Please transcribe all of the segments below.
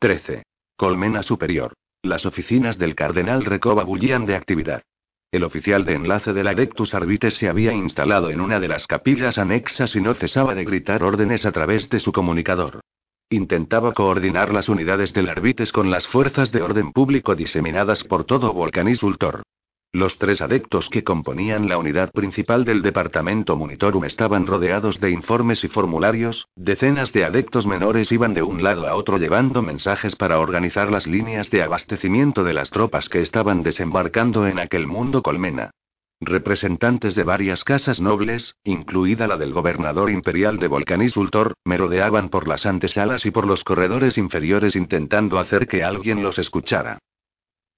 13. Colmena Superior. Las oficinas del cardenal Recoba bullían de actividad. El oficial de enlace del Adeptus Arbites se había instalado en una de las capillas anexas y no cesaba de gritar órdenes a través de su comunicador. Intentaba coordinar las unidades del Arbites con las fuerzas de orden público diseminadas por todo Volcanisultor. Los tres adeptos que componían la unidad principal del departamento Monitorum estaban rodeados de informes y formularios, decenas de adeptos menores iban de un lado a otro llevando mensajes para organizar las líneas de abastecimiento de las tropas que estaban desembarcando en aquel mundo colmena. Representantes de varias casas nobles, incluida la del gobernador imperial de Volcanisultor, merodeaban por las antesalas y por los corredores inferiores intentando hacer que alguien los escuchara.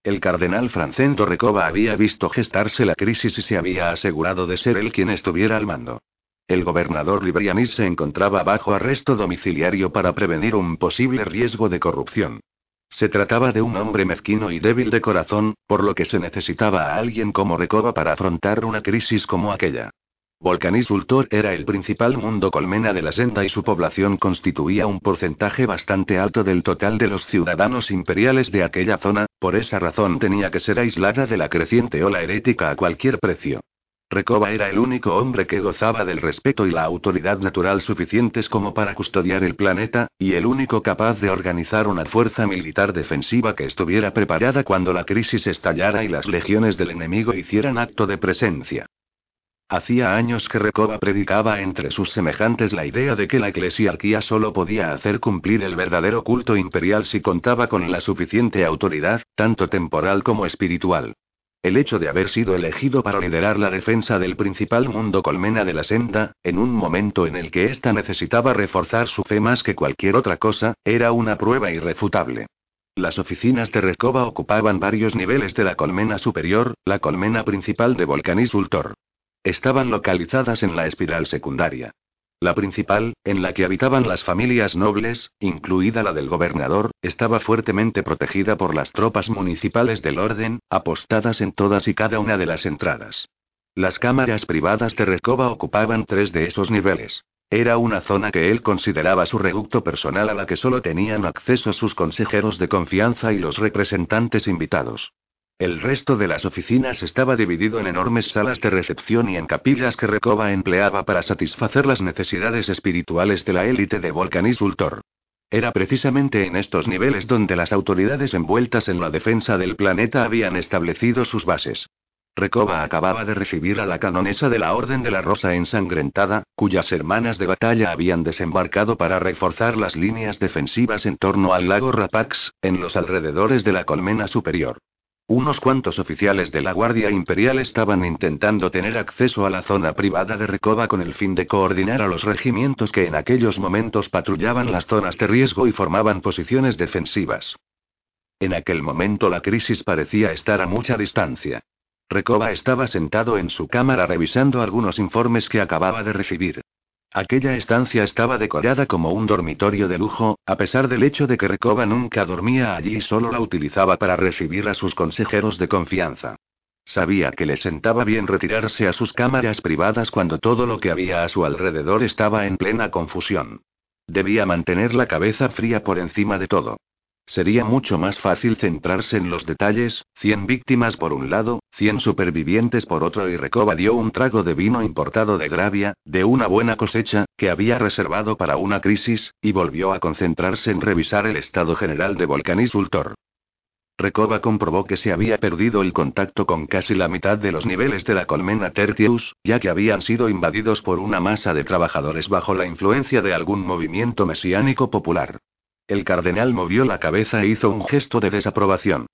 El cardenal Francento Recoba había visto gestarse la crisis y se había asegurado de ser él quien estuviera al mando. El gobernador Librianis se encontraba bajo arresto domiciliario para prevenir un posible riesgo de corrupción. Se trataba de un hombre mezquino y débil de corazón, por lo que se necesitaba a alguien como Recoba para afrontar una crisis como aquella. Volcanisultor era el principal mundo colmena de la senda y su población constituía un porcentaje bastante alto del total de los ciudadanos imperiales de aquella zona, por esa razón tenía que ser aislada de la creciente ola herética a cualquier precio. Recoba era el único hombre que gozaba del respeto y la autoridad natural suficientes como para custodiar el planeta, y el único capaz de organizar una fuerza militar defensiva que estuviera preparada cuando la crisis estallara y las legiones del enemigo hicieran acto de presencia. Hacía años que Recoba predicaba entre sus semejantes la idea de que la eclesiarquía solo podía hacer cumplir el verdadero culto imperial si contaba con la suficiente autoridad, tanto temporal como espiritual. El hecho de haber sido elegido para liderar la defensa del principal mundo colmena de la senda, en un momento en el que ésta necesitaba reforzar su fe más que cualquier otra cosa, era una prueba irrefutable. Las oficinas de Recoba ocupaban varios niveles de la colmena superior, la colmena principal de Volcanisultor. Estaban localizadas en la espiral secundaria. La principal, en la que habitaban las familias nobles, incluida la del gobernador, estaba fuertemente protegida por las tropas municipales del orden, apostadas en todas y cada una de las entradas. Las cámaras privadas de Recoba ocupaban tres de esos niveles. Era una zona que él consideraba su reducto personal a la que solo tenían acceso sus consejeros de confianza y los representantes invitados. El resto de las oficinas estaba dividido en enormes salas de recepción y en capillas que Recoba empleaba para satisfacer las necesidades espirituales de la élite de Volcanisultor. Era precisamente en estos niveles donde las autoridades envueltas en la defensa del planeta habían establecido sus bases. Recoba acababa de recibir a la canonesa de la Orden de la Rosa ensangrentada, cuyas hermanas de batalla habían desembarcado para reforzar las líneas defensivas en torno al lago Rapax, en los alrededores de la colmena superior. Unos cuantos oficiales de la Guardia Imperial estaban intentando tener acceso a la zona privada de Recoba con el fin de coordinar a los regimientos que en aquellos momentos patrullaban las zonas de riesgo y formaban posiciones defensivas. En aquel momento la crisis parecía estar a mucha distancia. Recoba estaba sentado en su cámara revisando algunos informes que acababa de recibir. Aquella estancia estaba decorada como un dormitorio de lujo, a pesar del hecho de que Recoba nunca dormía allí y solo la utilizaba para recibir a sus consejeros de confianza. Sabía que le sentaba bien retirarse a sus cámaras privadas cuando todo lo que había a su alrededor estaba en plena confusión. Debía mantener la cabeza fría por encima de todo. Sería mucho más fácil centrarse en los detalles, 100 víctimas por un lado, 100 supervivientes por otro y Recoba dio un trago de vino importado de Gravia, de una buena cosecha, que había reservado para una crisis, y volvió a concentrarse en revisar el estado general de Volcanisultor. Recoba comprobó que se había perdido el contacto con casi la mitad de los niveles de la colmena Tertius, ya que habían sido invadidos por una masa de trabajadores bajo la influencia de algún movimiento mesiánico popular. El cardenal movió la cabeza e hizo un gesto de desaprobación.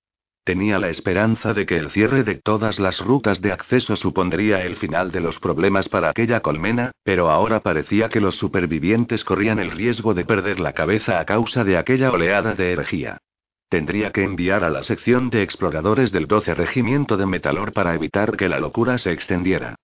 Tenía la esperanza de que el cierre de todas las rutas de acceso supondría el final de los problemas para aquella colmena, pero ahora parecía que los supervivientes corrían el riesgo de perder la cabeza a causa de aquella oleada de herejía. Tendría que enviar a la sección de exploradores del 12 Regimiento de Metalor para evitar que la locura se extendiera.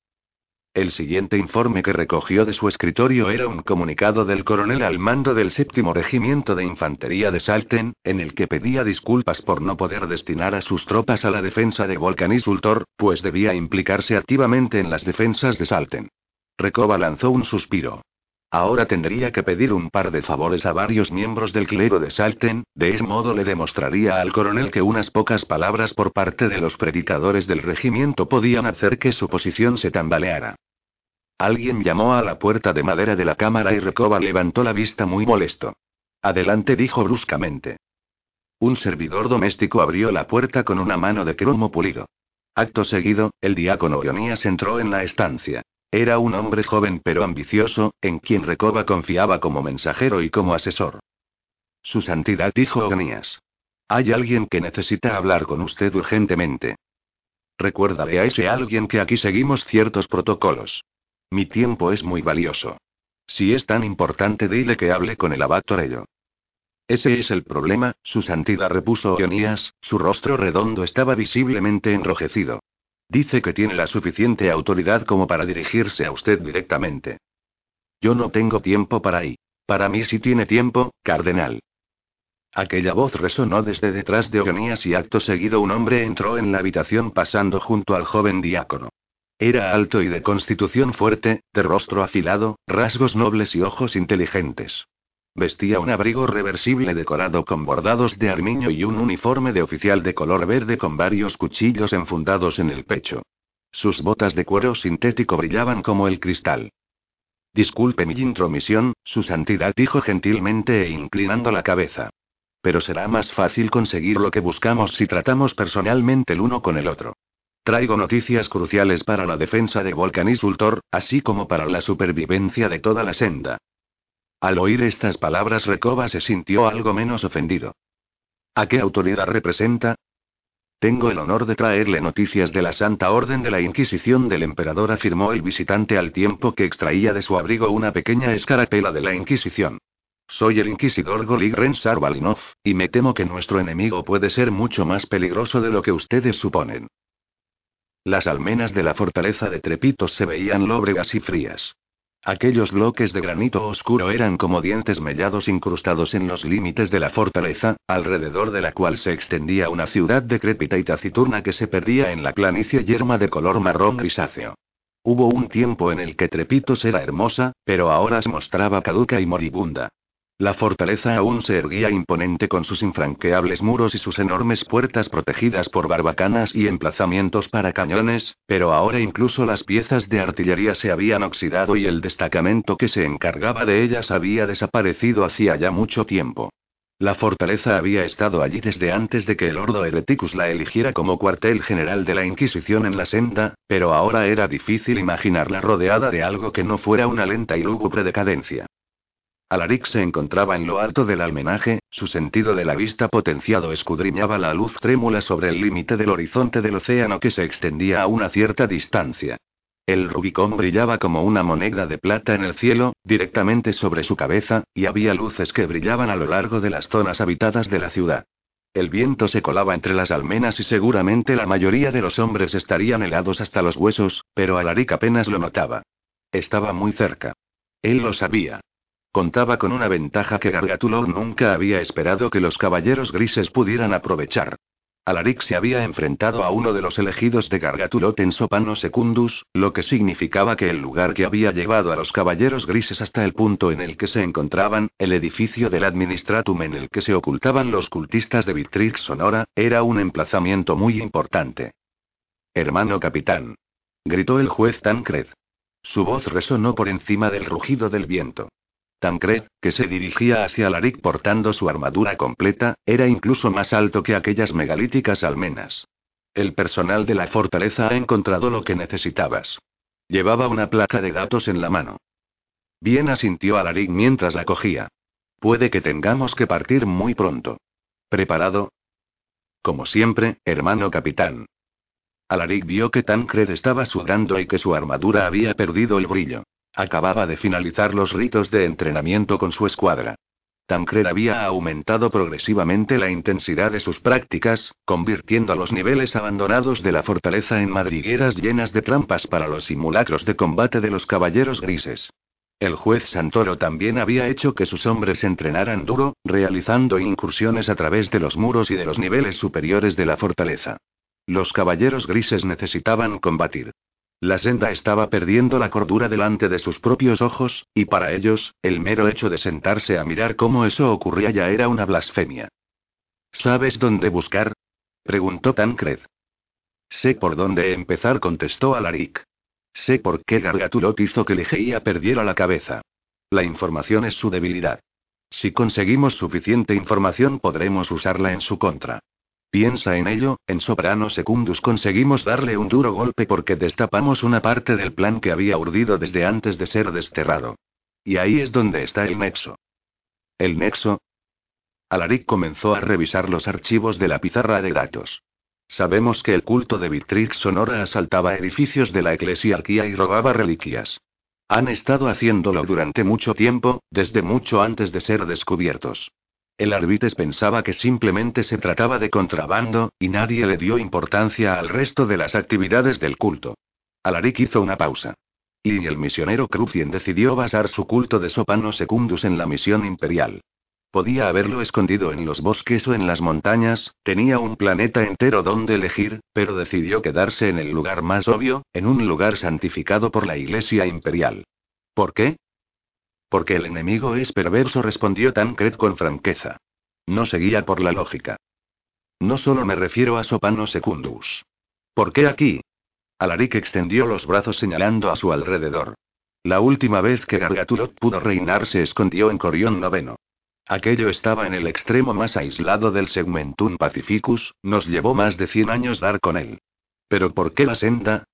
El siguiente informe que recogió de su escritorio era un comunicado del coronel al mando del séptimo regimiento de infantería de Salten, en el que pedía disculpas por no poder destinar a sus tropas a la defensa de Volcanisultor, pues debía implicarse activamente en las defensas de Salten. Recoba lanzó un suspiro. Ahora tendría que pedir un par de favores a varios miembros del clero de Salten, de ese modo le demostraría al coronel que unas pocas palabras por parte de los predicadores del regimiento podían hacer que su posición se tambaleara. Alguien llamó a la puerta de madera de la cámara y Recoba levantó la vista muy molesto. Adelante, dijo bruscamente. Un servidor doméstico abrió la puerta con una mano de cromo pulido. Acto seguido, el diácono Ionías entró en la estancia. Era un hombre joven pero ambicioso, en quien Recoba confiaba como mensajero y como asesor. Su santidad dijo Onías. Hay alguien que necesita hablar con usted urgentemente. Recuérdale a ese alguien que aquí seguimos ciertos protocolos. Mi tiempo es muy valioso. Si es tan importante, dile que hable con el abad Torello. Ese es el problema, su santidad repuso Onías, su rostro redondo estaba visiblemente enrojecido. Dice que tiene la suficiente autoridad como para dirigirse a usted directamente. Yo no tengo tiempo para ahí. Para mí sí tiene tiempo, cardenal. Aquella voz resonó desde detrás de Onías y acto seguido un hombre entró en la habitación pasando junto al joven diácono. Era alto y de constitución fuerte, de rostro afilado, rasgos nobles y ojos inteligentes. Vestía un abrigo reversible decorado con bordados de armiño y un uniforme de oficial de color verde con varios cuchillos enfundados en el pecho. Sus botas de cuero sintético brillaban como el cristal. Disculpe mi intromisión, su santidad dijo gentilmente e inclinando la cabeza. Pero será más fácil conseguir lo que buscamos si tratamos personalmente el uno con el otro. Traigo noticias cruciales para la defensa de Volcanisultor, así como para la supervivencia de toda la senda. Al oír estas palabras Recoba se sintió algo menos ofendido. ¿A qué autoridad representa? Tengo el honor de traerle noticias de la Santa Orden de la Inquisición del Emperador, afirmó el visitante al tiempo que extraía de su abrigo una pequeña escarapela de la Inquisición. Soy el inquisidor Goligren Sarvalinov, y me temo que nuestro enemigo puede ser mucho más peligroso de lo que ustedes suponen. Las almenas de la fortaleza de Trepitos se veían lóbregas y frías. Aquellos bloques de granito oscuro eran como dientes mellados incrustados en los límites de la fortaleza, alrededor de la cual se extendía una ciudad decrépita y taciturna que se perdía en la planicie yerma de color marrón grisáceo. Hubo un tiempo en el que Trepitos era hermosa, pero ahora se mostraba caduca y moribunda. La fortaleza aún se erguía imponente con sus infranqueables muros y sus enormes puertas protegidas por barbacanas y emplazamientos para cañones, pero ahora incluso las piezas de artillería se habían oxidado y el destacamento que se encargaba de ellas había desaparecido hacía ya mucho tiempo. La fortaleza había estado allí desde antes de que el Ordo Hereticus la eligiera como cuartel general de la Inquisición en la senda, pero ahora era difícil imaginarla rodeada de algo que no fuera una lenta y lúgubre decadencia. Alaric se encontraba en lo alto del almenaje, su sentido de la vista potenciado escudriñaba la luz trémula sobre el límite del horizonte del océano que se extendía a una cierta distancia. El Rubicón brillaba como una moneda de plata en el cielo, directamente sobre su cabeza, y había luces que brillaban a lo largo de las zonas habitadas de la ciudad. El viento se colaba entre las almenas y seguramente la mayoría de los hombres estarían helados hasta los huesos, pero Alaric apenas lo notaba. Estaba muy cerca. Él lo sabía. Contaba con una ventaja que Gargatulor nunca había esperado que los caballeros grises pudieran aprovechar. Alaric se había enfrentado a uno de los elegidos de Gargatulot en Sopano Secundus, lo que significaba que el lugar que había llevado a los caballeros grises hasta el punto en el que se encontraban, el edificio del Administratum en el que se ocultaban los cultistas de Victrix Sonora, era un emplazamiento muy importante. Hermano capitán. Gritó el juez Tancred. Su voz resonó por encima del rugido del viento. Tancred, que se dirigía hacia Laric portando su armadura completa, era incluso más alto que aquellas megalíticas almenas. El personal de la fortaleza ha encontrado lo que necesitabas. Llevaba una placa de datos en la mano. Bien asintió Alaric mientras la cogía. Puede que tengamos que partir muy pronto. ¿Preparado? Como siempre, hermano capitán. Alaric vio que Tancred estaba sudando y que su armadura había perdido el brillo. Acababa de finalizar los ritos de entrenamiento con su escuadra. Tancred había aumentado progresivamente la intensidad de sus prácticas, convirtiendo a los niveles abandonados de la fortaleza en madrigueras llenas de trampas para los simulacros de combate de los caballeros grises. El juez Santoro también había hecho que sus hombres entrenaran duro, realizando incursiones a través de los muros y de los niveles superiores de la fortaleza. Los caballeros grises necesitaban combatir. La senda estaba perdiendo la cordura delante de sus propios ojos, y para ellos, el mero hecho de sentarse a mirar cómo eso ocurría ya era una blasfemia. ¿Sabes dónde buscar? preguntó Tancred. Sé por dónde empezar, contestó Alaric. Sé por qué Gargatulot hizo que Ligeia perdiera la cabeza. La información es su debilidad. Si conseguimos suficiente información podremos usarla en su contra. Piensa en ello, en Soprano Secundus conseguimos darle un duro golpe porque destapamos una parte del plan que había urdido desde antes de ser desterrado. Y ahí es donde está el nexo. ¿El nexo? Alaric comenzó a revisar los archivos de la pizarra de datos. Sabemos que el culto de Victrix Sonora asaltaba edificios de la eclesiarquía y robaba reliquias. Han estado haciéndolo durante mucho tiempo, desde mucho antes de ser descubiertos. El Arbites pensaba que simplemente se trataba de contrabando, y nadie le dio importancia al resto de las actividades del culto. Alaric hizo una pausa. Y el misionero Crucien decidió basar su culto de Sopano Secundus en la misión imperial. Podía haberlo escondido en los bosques o en las montañas, tenía un planeta entero donde elegir, pero decidió quedarse en el lugar más obvio, en un lugar santificado por la Iglesia Imperial. ¿Por qué? Porque el enemigo es perverso, respondió Tancred con franqueza. No seguía por la lógica. No solo me refiero a Sopano Secundus. ¿Por qué aquí? Alaric extendió los brazos señalando a su alrededor. La última vez que Gargatulot pudo reinar se escondió en Corión Noveno. Aquello estaba en el extremo más aislado del Segmentum Pacificus, nos llevó más de 100 años dar con él. Pero ¿por qué la senda?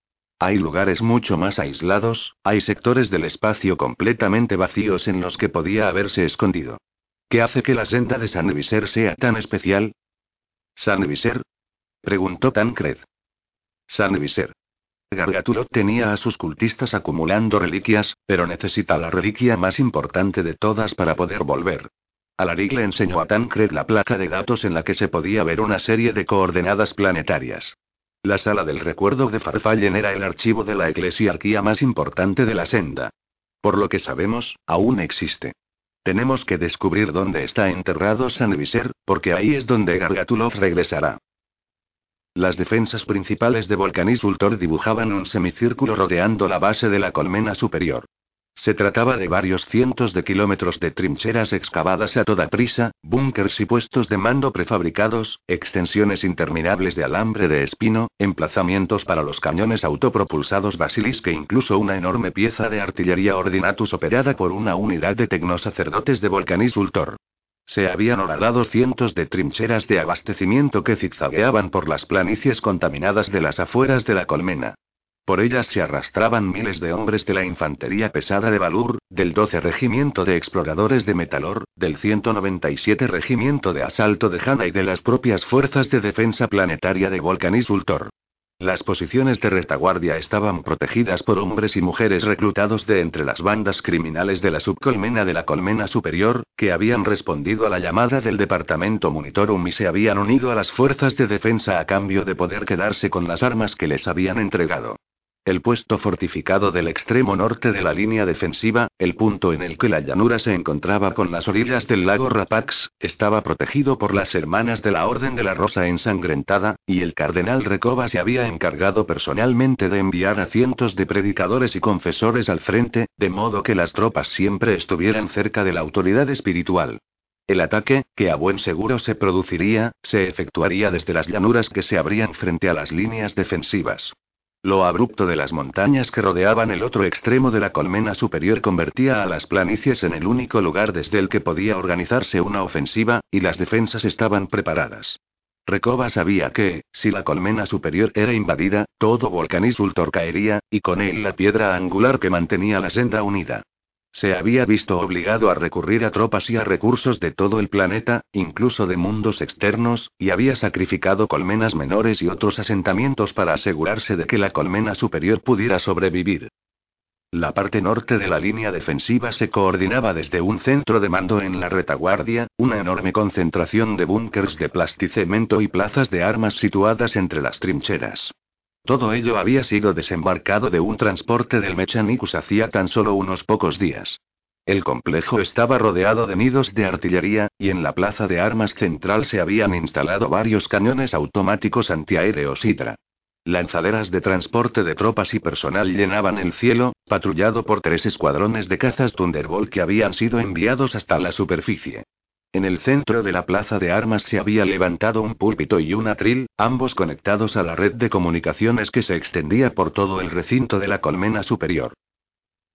Hay lugares mucho más aislados, hay sectores del espacio completamente vacíos en los que podía haberse escondido. ¿Qué hace que la senda de San Viser sea tan especial? ¿San Viser? preguntó Tancred. San Viser. Gargatulot tenía a sus cultistas acumulando reliquias, pero necesita la reliquia más importante de todas para poder volver. Alaric le enseñó a Tancred la placa de datos en la que se podía ver una serie de coordenadas planetarias. La sala del recuerdo de Farfallen era el archivo de la eclesiarquía más importante de la senda. Por lo que sabemos, aún existe. Tenemos que descubrir dónde está enterrado San Viser, porque ahí es donde Gargatulov regresará. Las defensas principales de Volcanis Ultor dibujaban un semicírculo rodeando la base de la colmena superior. Se trataba de varios cientos de kilómetros de trincheras excavadas a toda prisa, búnkers y puestos de mando prefabricados, extensiones interminables de alambre de espino, emplazamientos para los cañones autopropulsados Basilis que incluso una enorme pieza de artillería Ordinatus operada por una unidad de tecnosacerdotes de Volcanis Ultor. Se habían horadado cientos de trincheras de abastecimiento que zigzagueaban por las planicies contaminadas de las afueras de la colmena. Por ellas se arrastraban miles de hombres de la infantería pesada de Valur, del 12 Regimiento de Exploradores de Metalor, del 197 Regimiento de Asalto de Hanna y de las propias Fuerzas de Defensa Planetaria de Volcanis Ultor. Las posiciones de retaguardia estaban protegidas por hombres y mujeres reclutados de entre las bandas criminales de la subcolmena de la colmena superior, que habían respondido a la llamada del Departamento Monitorum y se habían unido a las fuerzas de defensa a cambio de poder quedarse con las armas que les habían entregado. El puesto fortificado del extremo norte de la línea defensiva, el punto en el que la llanura se encontraba con las orillas del lago Rapax, estaba protegido por las hermanas de la Orden de la Rosa ensangrentada, y el cardenal Recoba se había encargado personalmente de enviar a cientos de predicadores y confesores al frente, de modo que las tropas siempre estuvieran cerca de la autoridad espiritual. El ataque, que a buen seguro se produciría, se efectuaría desde las llanuras que se abrían frente a las líneas defensivas. Lo abrupto de las montañas que rodeaban el otro extremo de la colmena superior convertía a las planicies en el único lugar desde el que podía organizarse una ofensiva, y las defensas estaban preparadas. Recoba sabía que, si la colmena superior era invadida, todo Volcanis Ultor caería, y con él la piedra angular que mantenía la senda unida. Se había visto obligado a recurrir a tropas y a recursos de todo el planeta, incluso de mundos externos, y había sacrificado colmenas menores y otros asentamientos para asegurarse de que la colmena superior pudiera sobrevivir. La parte norte de la línea defensiva se coordinaba desde un centro de mando en la retaguardia, una enorme concentración de búnkers de plasticemento y plazas de armas situadas entre las trincheras. Todo ello había sido desembarcado de un transporte del Mechanicus hacía tan solo unos pocos días. El complejo estaba rodeado de nidos de artillería, y en la plaza de armas central se habían instalado varios cañones automáticos antiaéreos Hydra. Lanzaderas de transporte de tropas y personal llenaban el cielo, patrullado por tres escuadrones de cazas Thunderbolt que habían sido enviados hasta la superficie. En el centro de la plaza de armas se había levantado un púlpito y un atril, ambos conectados a la red de comunicaciones que se extendía por todo el recinto de la colmena superior.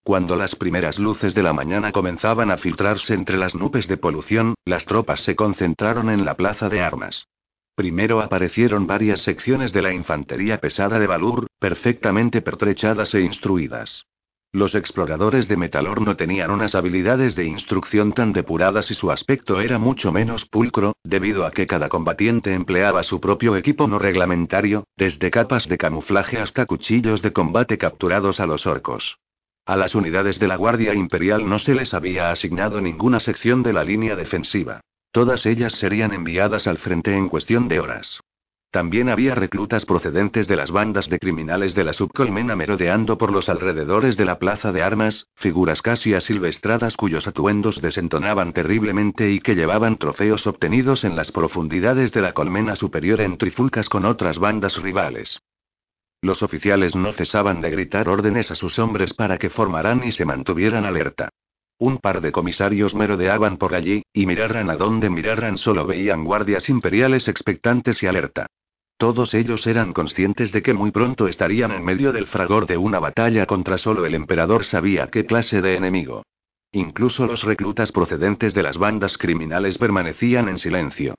Cuando las primeras luces de la mañana comenzaban a filtrarse entre las nubes de polución, las tropas se concentraron en la plaza de armas. Primero aparecieron varias secciones de la infantería pesada de Valur, perfectamente pertrechadas e instruidas. Los exploradores de Metalor no tenían unas habilidades de instrucción tan depuradas y su aspecto era mucho menos pulcro, debido a que cada combatiente empleaba su propio equipo no reglamentario, desde capas de camuflaje hasta cuchillos de combate capturados a los orcos. A las unidades de la Guardia Imperial no se les había asignado ninguna sección de la línea defensiva. Todas ellas serían enviadas al frente en cuestión de horas. También había reclutas procedentes de las bandas de criminales de la subcolmena merodeando por los alrededores de la plaza de armas, figuras casi asilvestradas cuyos atuendos desentonaban terriblemente y que llevaban trofeos obtenidos en las profundidades de la colmena superior en trifulcas con otras bandas rivales. Los oficiales no cesaban de gritar órdenes a sus hombres para que formaran y se mantuvieran alerta. Un par de comisarios merodeaban por allí, y miraran a donde miraran solo veían guardias imperiales expectantes y alerta. Todos ellos eran conscientes de que muy pronto estarían en medio del fragor de una batalla contra solo el emperador sabía qué clase de enemigo. Incluso los reclutas procedentes de las bandas criminales permanecían en silencio.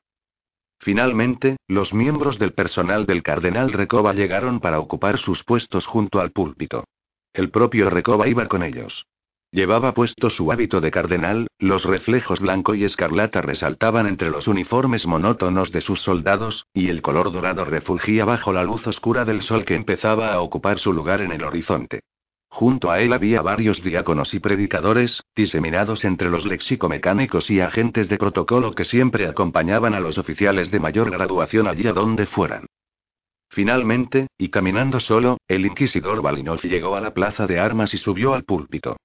Finalmente, los miembros del personal del cardenal Recoba llegaron para ocupar sus puestos junto al púlpito. El propio Recoba iba con ellos. Llevaba puesto su hábito de cardenal, los reflejos blanco y escarlata resaltaban entre los uniformes monótonos de sus soldados, y el color dorado refulgía bajo la luz oscura del sol que empezaba a ocupar su lugar en el horizonte. Junto a él había varios diáconos y predicadores, diseminados entre los lexicomecánicos y agentes de protocolo que siempre acompañaban a los oficiales de mayor graduación allí a donde fueran. Finalmente, y caminando solo, el inquisidor Balinov llegó a la plaza de armas y subió al púlpito.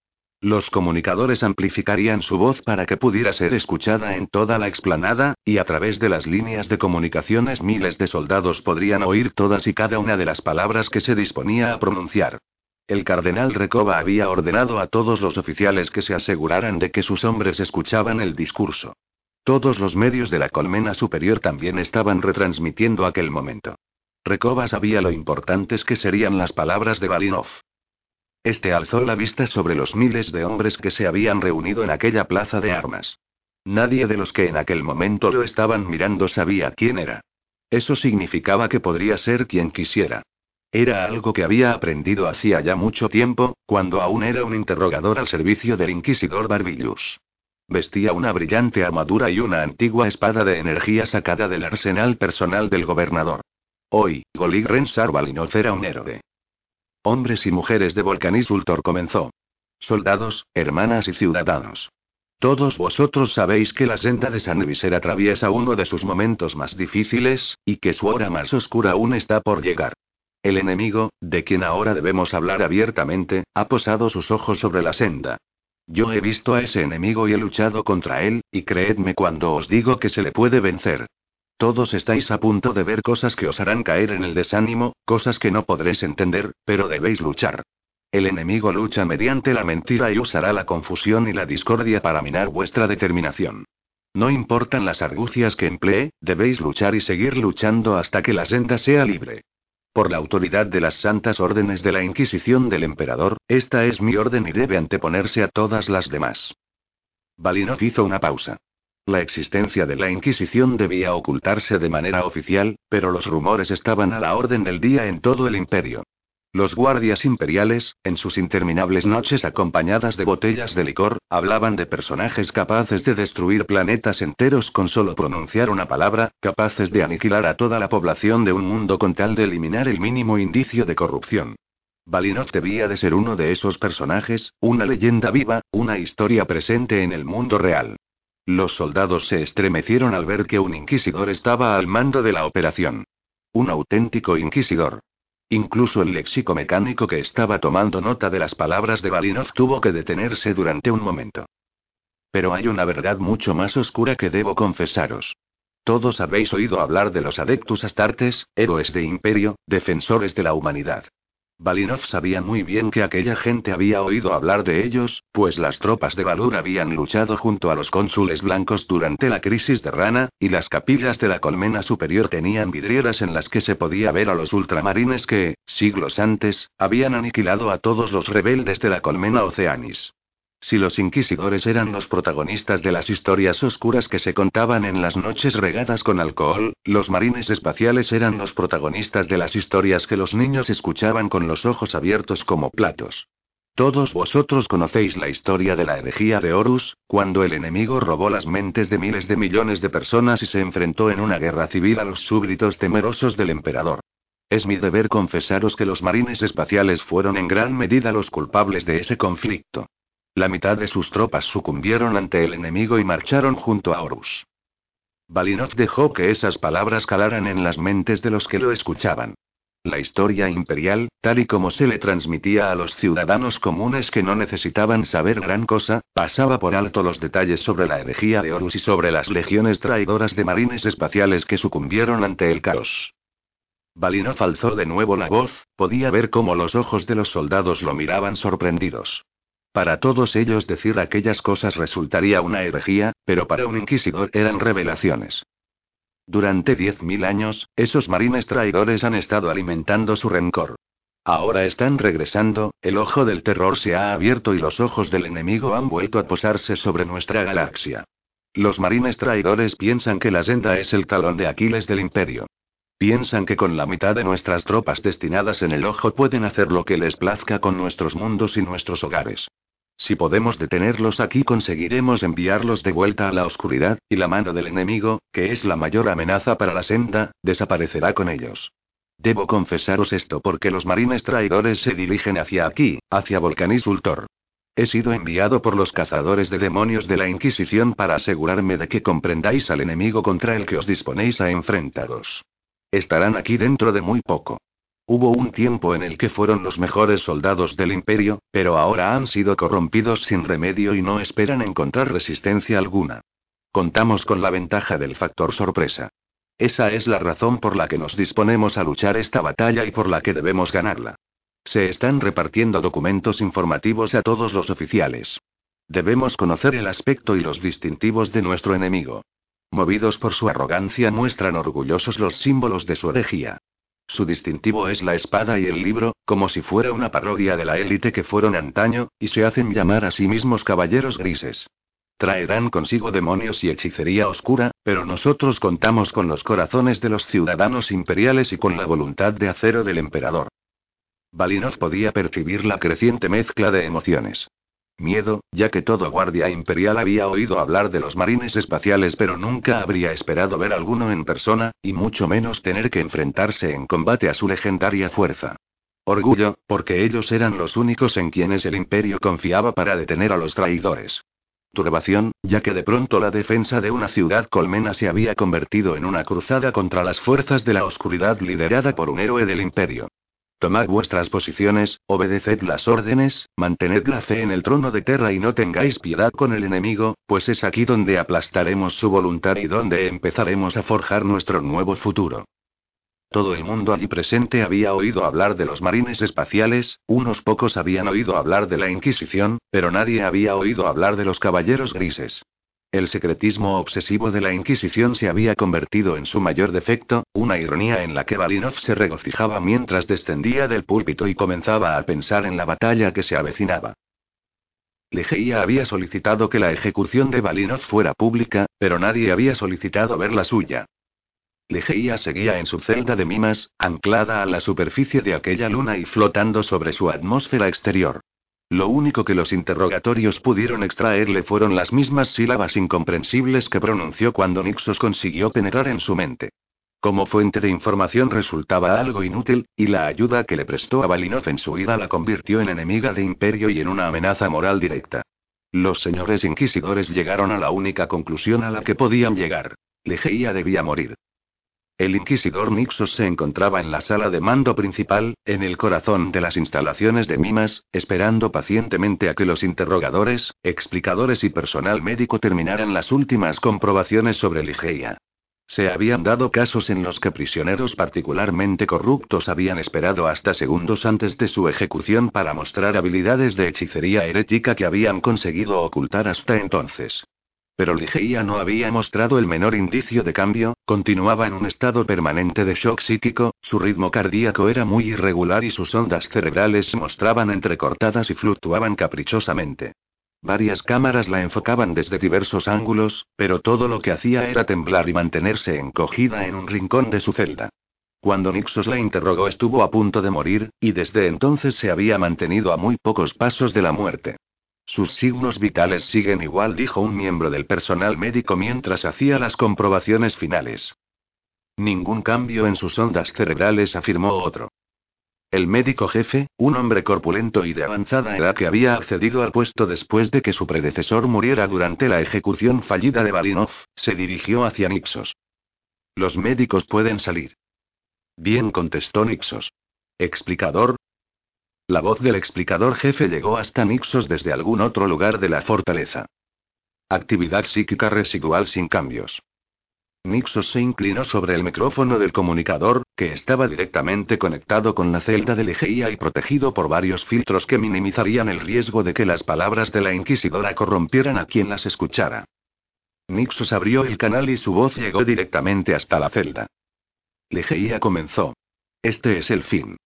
Los comunicadores amplificarían su voz para que pudiera ser escuchada en toda la explanada, y a través de las líneas de comunicaciones miles de soldados podrían oír todas y cada una de las palabras que se disponía a pronunciar. El cardenal Recoba había ordenado a todos los oficiales que se aseguraran de que sus hombres escuchaban el discurso. Todos los medios de la colmena superior también estaban retransmitiendo aquel momento. Recoba sabía lo importantes que serían las palabras de Balinov. Este alzó la vista sobre los miles de hombres que se habían reunido en aquella plaza de armas. Nadie de los que en aquel momento lo estaban mirando sabía quién era. Eso significaba que podría ser quien quisiera. Era algo que había aprendido hacía ya mucho tiempo, cuando aún era un interrogador al servicio del inquisidor Barbillus. Vestía una brillante armadura y una antigua espada de energía sacada del arsenal personal del gobernador. Hoy, Golig Rensar era un héroe. Hombres y mujeres de Volcanisultor comenzó. Soldados, hermanas y ciudadanos. Todos vosotros sabéis que la senda de San Viser atraviesa uno de sus momentos más difíciles, y que su hora más oscura aún está por llegar. El enemigo, de quien ahora debemos hablar abiertamente, ha posado sus ojos sobre la senda. Yo he visto a ese enemigo y he luchado contra él, y creedme cuando os digo que se le puede vencer. Todos estáis a punto de ver cosas que os harán caer en el desánimo, cosas que no podréis entender, pero debéis luchar. El enemigo lucha mediante la mentira y usará la confusión y la discordia para minar vuestra determinación. No importan las argucias que emplee, debéis luchar y seguir luchando hasta que la senda sea libre. Por la autoridad de las santas órdenes de la Inquisición del Emperador, esta es mi orden y debe anteponerse a todas las demás. Balinov hizo una pausa. La existencia de la Inquisición debía ocultarse de manera oficial, pero los rumores estaban a la orden del día en todo el imperio. Los guardias imperiales, en sus interminables noches acompañadas de botellas de licor, hablaban de personajes capaces de destruir planetas enteros con solo pronunciar una palabra, capaces de aniquilar a toda la población de un mundo con tal de eliminar el mínimo indicio de corrupción. Balinov debía de ser uno de esos personajes, una leyenda viva, una historia presente en el mundo real. Los soldados se estremecieron al ver que un inquisidor estaba al mando de la operación. Un auténtico inquisidor. Incluso el léxico mecánico que estaba tomando nota de las palabras de Balinov tuvo que detenerse durante un momento. Pero hay una verdad mucho más oscura que debo confesaros. Todos habéis oído hablar de los Adeptus Astartes, héroes de imperio, defensores de la humanidad. Balinov sabía muy bien que aquella gente había oído hablar de ellos, pues las tropas de Valur habían luchado junto a los cónsules blancos durante la crisis de Rana, y las capillas de la colmena superior tenían vidrieras en las que se podía ver a los ultramarines que, siglos antes, habían aniquilado a todos los rebeldes de la colmena Oceanis. Si los inquisidores eran los protagonistas de las historias oscuras que se contaban en las noches regadas con alcohol, los marines espaciales eran los protagonistas de las historias que los niños escuchaban con los ojos abiertos como platos. Todos vosotros conocéis la historia de la herejía de Horus, cuando el enemigo robó las mentes de miles de millones de personas y se enfrentó en una guerra civil a los súbditos temerosos del emperador. Es mi deber confesaros que los marines espaciales fueron en gran medida los culpables de ese conflicto. La mitad de sus tropas sucumbieron ante el enemigo y marcharon junto a Horus. Balinov dejó que esas palabras calaran en las mentes de los que lo escuchaban. La historia imperial, tal y como se le transmitía a los ciudadanos comunes que no necesitaban saber gran cosa, pasaba por alto los detalles sobre la herejía de Horus y sobre las legiones traidoras de marines espaciales que sucumbieron ante el caos. Balinov alzó de nuevo la voz, podía ver cómo los ojos de los soldados lo miraban sorprendidos. Para todos ellos decir aquellas cosas resultaría una herejía, pero para un inquisidor eran revelaciones. Durante diez mil años, esos marines traidores han estado alimentando su rencor. Ahora están regresando, el ojo del terror se ha abierto y los ojos del enemigo han vuelto a posarse sobre nuestra galaxia. Los marines traidores piensan que la senda es el talón de Aquiles del imperio. Piensan que con la mitad de nuestras tropas destinadas en el ojo pueden hacer lo que les plazca con nuestros mundos y nuestros hogares. Si podemos detenerlos aquí conseguiremos enviarlos de vuelta a la oscuridad, y la mano del enemigo, que es la mayor amenaza para la senda, desaparecerá con ellos. Debo confesaros esto porque los marines traidores se dirigen hacia aquí, hacia Volcanis Ultor. He sido enviado por los cazadores de demonios de la Inquisición para asegurarme de que comprendáis al enemigo contra el que os disponéis a enfrentaros. Estarán aquí dentro de muy poco. Hubo un tiempo en el que fueron los mejores soldados del imperio, pero ahora han sido corrompidos sin remedio y no esperan encontrar resistencia alguna. Contamos con la ventaja del factor sorpresa. Esa es la razón por la que nos disponemos a luchar esta batalla y por la que debemos ganarla. Se están repartiendo documentos informativos a todos los oficiales. Debemos conocer el aspecto y los distintivos de nuestro enemigo. Movidos por su arrogancia muestran orgullosos los símbolos de su herejía. Su distintivo es la espada y el libro, como si fuera una parodia de la élite que fueron antaño, y se hacen llamar a sí mismos caballeros grises. Traerán consigo demonios y hechicería oscura, pero nosotros contamos con los corazones de los ciudadanos imperiales y con la voluntad de acero del emperador. Balinov podía percibir la creciente mezcla de emociones miedo, ya que todo guardia imperial había oído hablar de los marines espaciales pero nunca habría esperado ver alguno en persona, y mucho menos tener que enfrentarse en combate a su legendaria fuerza. Orgullo, porque ellos eran los únicos en quienes el imperio confiaba para detener a los traidores. Turbación, ya que de pronto la defensa de una ciudad colmena se había convertido en una cruzada contra las fuerzas de la oscuridad liderada por un héroe del imperio. Tomad vuestras posiciones, obedeced las órdenes, mantened la fe en el trono de Terra y no tengáis piedad con el enemigo, pues es aquí donde aplastaremos su voluntad y donde empezaremos a forjar nuestro nuevo futuro. Todo el mundo allí presente había oído hablar de los marines espaciales, unos pocos habían oído hablar de la Inquisición, pero nadie había oído hablar de los caballeros grises. El secretismo obsesivo de la Inquisición se había convertido en su mayor defecto, una ironía en la que Balinov se regocijaba mientras descendía del púlpito y comenzaba a pensar en la batalla que se avecinaba. Ligeia había solicitado que la ejecución de Balinov fuera pública, pero nadie había solicitado ver la suya. Ligeia seguía en su celda de mimas, anclada a la superficie de aquella luna y flotando sobre su atmósfera exterior. Lo único que los interrogatorios pudieron extraerle fueron las mismas sílabas incomprensibles que pronunció cuando Nixos consiguió penetrar en su mente. Como fuente de información resultaba algo inútil, y la ayuda que le prestó a Balinov en su ira la convirtió en enemiga de Imperio y en una amenaza moral directa. Los señores inquisidores llegaron a la única conclusión a la que podían llegar. Ligeia debía morir. El inquisidor Nixos se encontraba en la sala de mando principal, en el corazón de las instalaciones de Mimas, esperando pacientemente a que los interrogadores, explicadores y personal médico terminaran las últimas comprobaciones sobre Ligeia. Se habían dado casos en los que prisioneros particularmente corruptos habían esperado hasta segundos antes de su ejecución para mostrar habilidades de hechicería herética que habían conseguido ocultar hasta entonces. Pero Ligeia no había mostrado el menor indicio de cambio, continuaba en un estado permanente de shock psíquico, su ritmo cardíaco era muy irregular y sus ondas cerebrales se mostraban entrecortadas y fluctuaban caprichosamente. Varias cámaras la enfocaban desde diversos ángulos, pero todo lo que hacía era temblar y mantenerse encogida en un rincón de su celda. Cuando Nixos la interrogó estuvo a punto de morir, y desde entonces se había mantenido a muy pocos pasos de la muerte. Sus signos vitales siguen igual, dijo un miembro del personal médico mientras hacía las comprobaciones finales. Ningún cambio en sus ondas cerebrales, afirmó otro. El médico jefe, un hombre corpulento y de avanzada edad que había accedido al puesto después de que su predecesor muriera durante la ejecución fallida de Balinov, se dirigió hacia Nixos. Los médicos pueden salir. Bien, contestó Nixos. Explicador, la voz del explicador jefe llegó hasta Nixos desde algún otro lugar de la fortaleza. Actividad psíquica residual sin cambios. Nixos se inclinó sobre el micrófono del comunicador, que estaba directamente conectado con la celda de Ligeia y protegido por varios filtros que minimizarían el riesgo de que las palabras de la inquisidora corrompieran a quien las escuchara. Nixos abrió el canal y su voz llegó directamente hasta la celda. Ligeia comenzó. Este es el fin.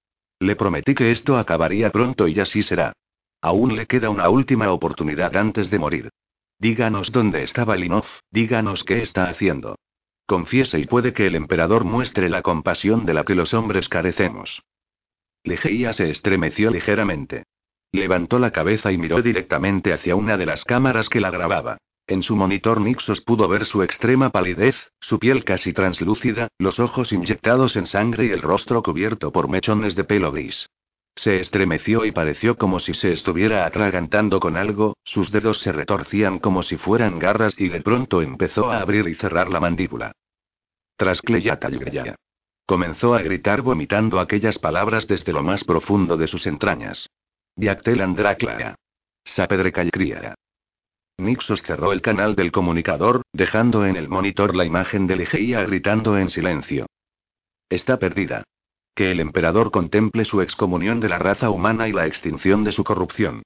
Le prometí que esto acabaría pronto y así será. Aún le queda una última oportunidad antes de morir. Díganos dónde está Balinov, díganos qué está haciendo. Confiese y puede que el emperador muestre la compasión de la que los hombres carecemos. Ligeia se estremeció ligeramente. Levantó la cabeza y miró directamente hacia una de las cámaras que la grababa. En su monitor Nixos pudo ver su extrema palidez, su piel casi translúcida, los ojos inyectados en sangre y el rostro cubierto por mechones de pelo gris. Se estremeció y pareció como si se estuviera atragantando con algo, sus dedos se retorcían como si fueran garras y de pronto empezó a abrir y cerrar la mandíbula. Trascleyata Comenzó a gritar vomitando aquellas palabras desde lo más profundo de sus entrañas. Viactel Andraclea. Sapedrecalcria. Nixos cerró el canal del comunicador, dejando en el monitor la imagen de Ligeia gritando en silencio. Está perdida. Que el emperador contemple su excomunión de la raza humana y la extinción de su corrupción.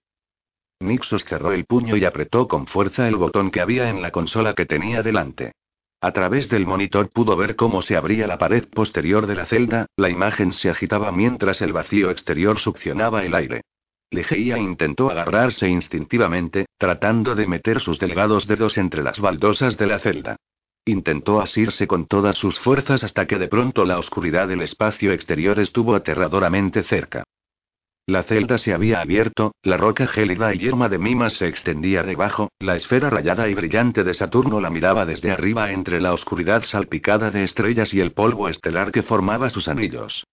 Nixos cerró el puño y apretó con fuerza el botón que había en la consola que tenía delante. A través del monitor pudo ver cómo se abría la pared posterior de la celda, la imagen se agitaba mientras el vacío exterior succionaba el aire. Ligeia intentó agarrarse instintivamente, tratando de meter sus delgados dedos entre las baldosas de la celda. Intentó asirse con todas sus fuerzas hasta que de pronto la oscuridad del espacio exterior estuvo aterradoramente cerca. La celda se había abierto, la roca gélida y yerma de Mimas se extendía debajo, la esfera rayada y brillante de Saturno la miraba desde arriba entre la oscuridad salpicada de estrellas y el polvo estelar que formaba sus anillos.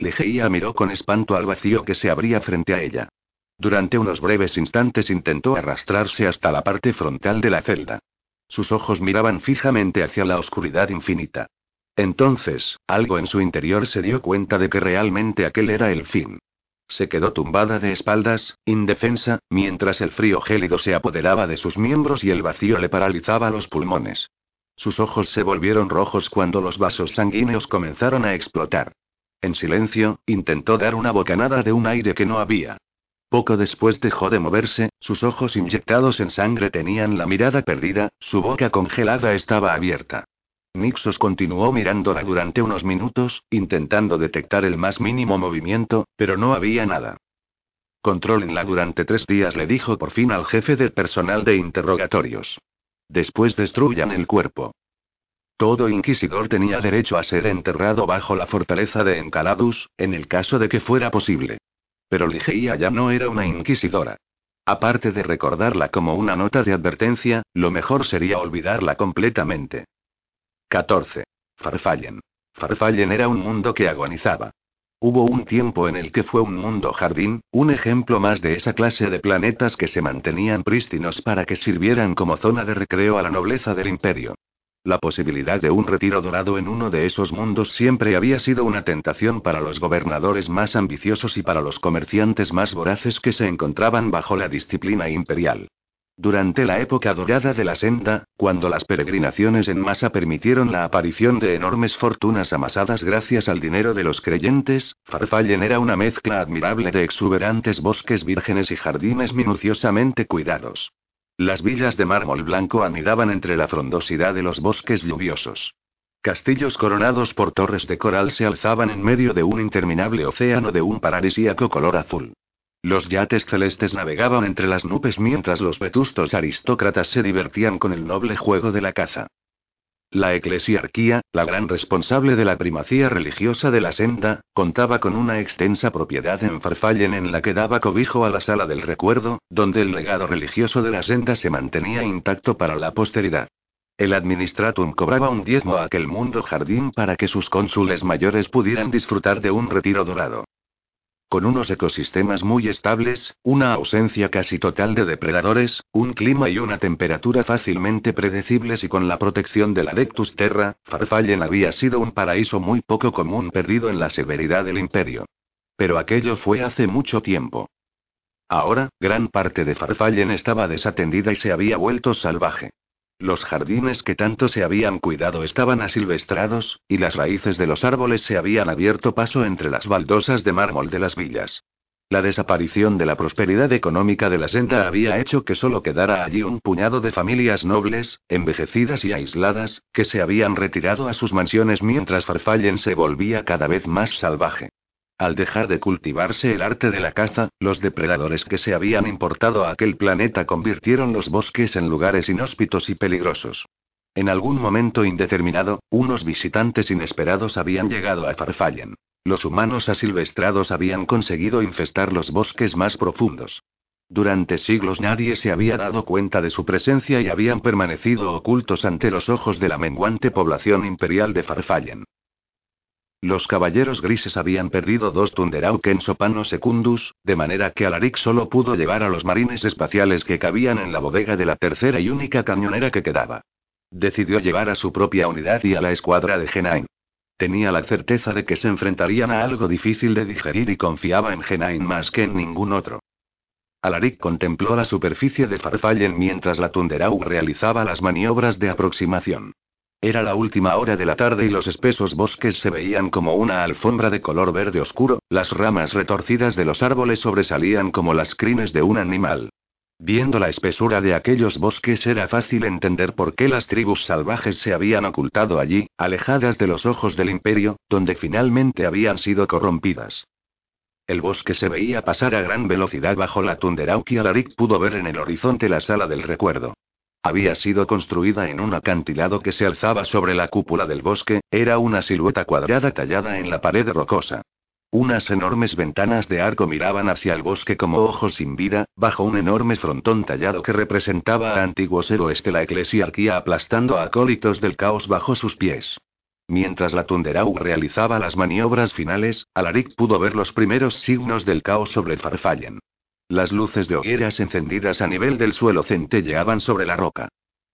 Ligeia miró con espanto al vacío que se abría frente a ella. Durante unos breves instantes intentó arrastrarse hasta la parte frontal de la celda. Sus ojos miraban fijamente hacia la oscuridad infinita. Entonces, algo en su interior se dio cuenta de que realmente aquel era el fin. Se quedó tumbada de espaldas, indefensa, mientras el frío gélido se apoderaba de sus miembros y el vacío le paralizaba los pulmones. Sus ojos se volvieron rojos cuando los vasos sanguíneos comenzaron a explotar. En silencio, intentó dar una bocanada de un aire que no había. Poco después dejó de moverse, sus ojos inyectados en sangre tenían la mirada perdida, su boca congelada estaba abierta. Nixos continuó mirándola durante unos minutos, intentando detectar el más mínimo movimiento, pero no había nada. Contrólenla durante tres días, le dijo por fin al jefe del personal de interrogatorios. Después destruyan el cuerpo. Todo inquisidor tenía derecho a ser enterrado bajo la fortaleza de Encaladus, en el caso de que fuera posible. Pero Ligeia ya no era una inquisidora. Aparte de recordarla como una nota de advertencia, lo mejor sería olvidarla completamente. 14. Farfallen. Farfallen era un mundo que agonizaba. Hubo un tiempo en el que fue un mundo jardín, un ejemplo más de esa clase de planetas que se mantenían prístinos para que sirvieran como zona de recreo a la nobleza del imperio. La posibilidad de un retiro dorado en uno de esos mundos siempre había sido una tentación para los gobernadores más ambiciosos y para los comerciantes más voraces que se encontraban bajo la disciplina imperial. Durante la época dorada de la senda, cuando las peregrinaciones en masa permitieron la aparición de enormes fortunas amasadas gracias al dinero de los creyentes, Farfallen era una mezcla admirable de exuberantes bosques vírgenes y jardines minuciosamente cuidados. Las villas de mármol blanco anidaban entre la frondosidad de los bosques lluviosos. Castillos coronados por torres de coral se alzaban en medio de un interminable océano de un paradisíaco color azul. Los yates celestes navegaban entre las nubes mientras los vetustos aristócratas se divertían con el noble juego de la caza. La eclesiarquía, la gran responsable de la primacía religiosa de la senda, contaba con una extensa propiedad en Farfallen en la que daba cobijo a la sala del recuerdo, donde el legado religioso de la senda se mantenía intacto para la posteridad. El administratum cobraba un diezmo a aquel mundo jardín para que sus cónsules mayores pudieran disfrutar de un retiro dorado. Con unos ecosistemas muy estables, una ausencia casi total de depredadores, un clima y una temperatura fácilmente predecibles y con la protección de la Dectus Terra, Farfallen había sido un paraíso muy poco común perdido en la severidad del imperio. Pero aquello fue hace mucho tiempo. Ahora, gran parte de Farfallen estaba desatendida y se había vuelto salvaje. Los jardines que tanto se habían cuidado estaban asilvestrados, y las raíces de los árboles se habían abierto paso entre las baldosas de mármol de las villas. La desaparición de la prosperidad económica de la senda había hecho que solo quedara allí un puñado de familias nobles, envejecidas y aisladas, que se habían retirado a sus mansiones mientras Farfallen se volvía cada vez más salvaje. Al dejar de cultivarse el arte de la caza, los depredadores que se habían importado a aquel planeta convirtieron los bosques en lugares inhóspitos y peligrosos. En algún momento indeterminado, unos visitantes inesperados habían llegado a Farfallen. Los humanos asilvestrados habían conseguido infestar los bosques más profundos. Durante siglos nadie se había dado cuenta de su presencia y habían permanecido ocultos ante los ojos de la menguante población imperial de Farfallen. Los caballeros grises habían perdido dos Tunderauken Sopanos Secundus, de manera que Alaric solo pudo llevar a los marines espaciales que cabían en la bodega de la tercera y única cañonera que quedaba. Decidió llevar a su propia unidad y a la escuadra de Genain. Tenía la certeza de que se enfrentarían a algo difícil de digerir y confiaba en Genain más que en ningún otro. Alaric contempló la superficie de Farfallen mientras la Tunderau realizaba las maniobras de aproximación. Era la última hora de la tarde y los espesos bosques se veían como una alfombra de color verde oscuro, las ramas retorcidas de los árboles sobresalían como las crines de un animal. Viendo la espesura de aquellos bosques era fácil entender por qué las tribus salvajes se habían ocultado allí, alejadas de los ojos del imperio, donde finalmente habían sido corrompidas. El bosque se veía pasar a gran velocidad bajo la Tunderauki Alaric pudo ver en el horizonte la sala del recuerdo. Había sido construida en un acantilado que se alzaba sobre la cúpula del bosque, era una silueta cuadrada tallada en la pared rocosa. Unas enormes ventanas de arco miraban hacia el bosque como ojos sin vida, bajo un enorme frontón tallado que representaba a antiguos héroes de la eclesiarquía aplastando a acólitos del caos bajo sus pies. Mientras la Tunderau realizaba las maniobras finales, Alaric pudo ver los primeros signos del caos sobre Farfallen. Las luces de hogueras encendidas a nivel del suelo centelleaban sobre la roca.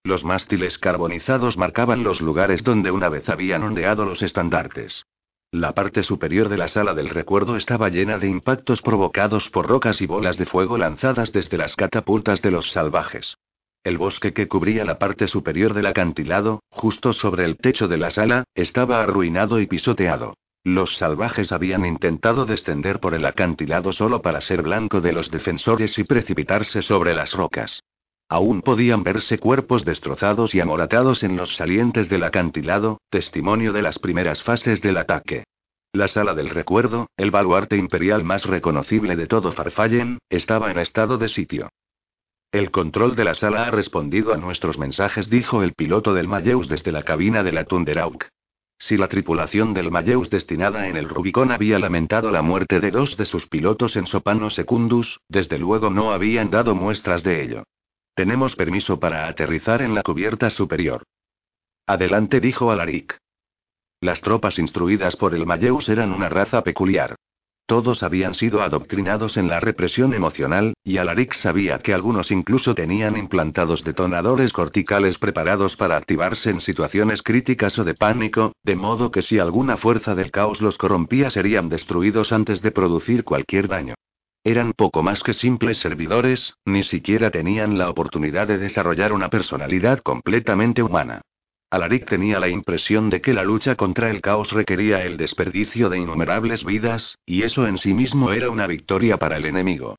Los mástiles carbonizados marcaban los lugares donde una vez habían ondeado los estandartes. La parte superior de la sala del recuerdo estaba llena de impactos provocados por rocas y bolas de fuego lanzadas desde las catapultas de los salvajes. El bosque que cubría la parte superior del acantilado, justo sobre el techo de la sala, estaba arruinado y pisoteado. Los salvajes habían intentado descender por el acantilado solo para ser blanco de los defensores y precipitarse sobre las rocas. Aún podían verse cuerpos destrozados y amoratados en los salientes del acantilado, testimonio de las primeras fases del ataque. La sala del recuerdo, el baluarte imperial más reconocible de todo Farfallen, estaba en estado de sitio. El control de la sala ha respondido a nuestros mensajes, dijo el piloto del Mayeus desde la cabina de la Tunderauk. Si la tripulación del Mayeus destinada en el Rubicón había lamentado la muerte de dos de sus pilotos en Sopano Secundus, desde luego no habían dado muestras de ello. Tenemos permiso para aterrizar en la cubierta superior. Adelante, dijo Alaric. Las tropas instruidas por el Mayeus eran una raza peculiar. Todos habían sido adoctrinados en la represión emocional, y Alaric sabía que algunos incluso tenían implantados detonadores corticales preparados para activarse en situaciones críticas o de pánico, de modo que si alguna fuerza del caos los corrompía serían destruidos antes de producir cualquier daño. Eran poco más que simples servidores, ni siquiera tenían la oportunidad de desarrollar una personalidad completamente humana. Alaric tenía la impresión de que la lucha contra el caos requería el desperdicio de innumerables vidas, y eso en sí mismo era una victoria para el enemigo.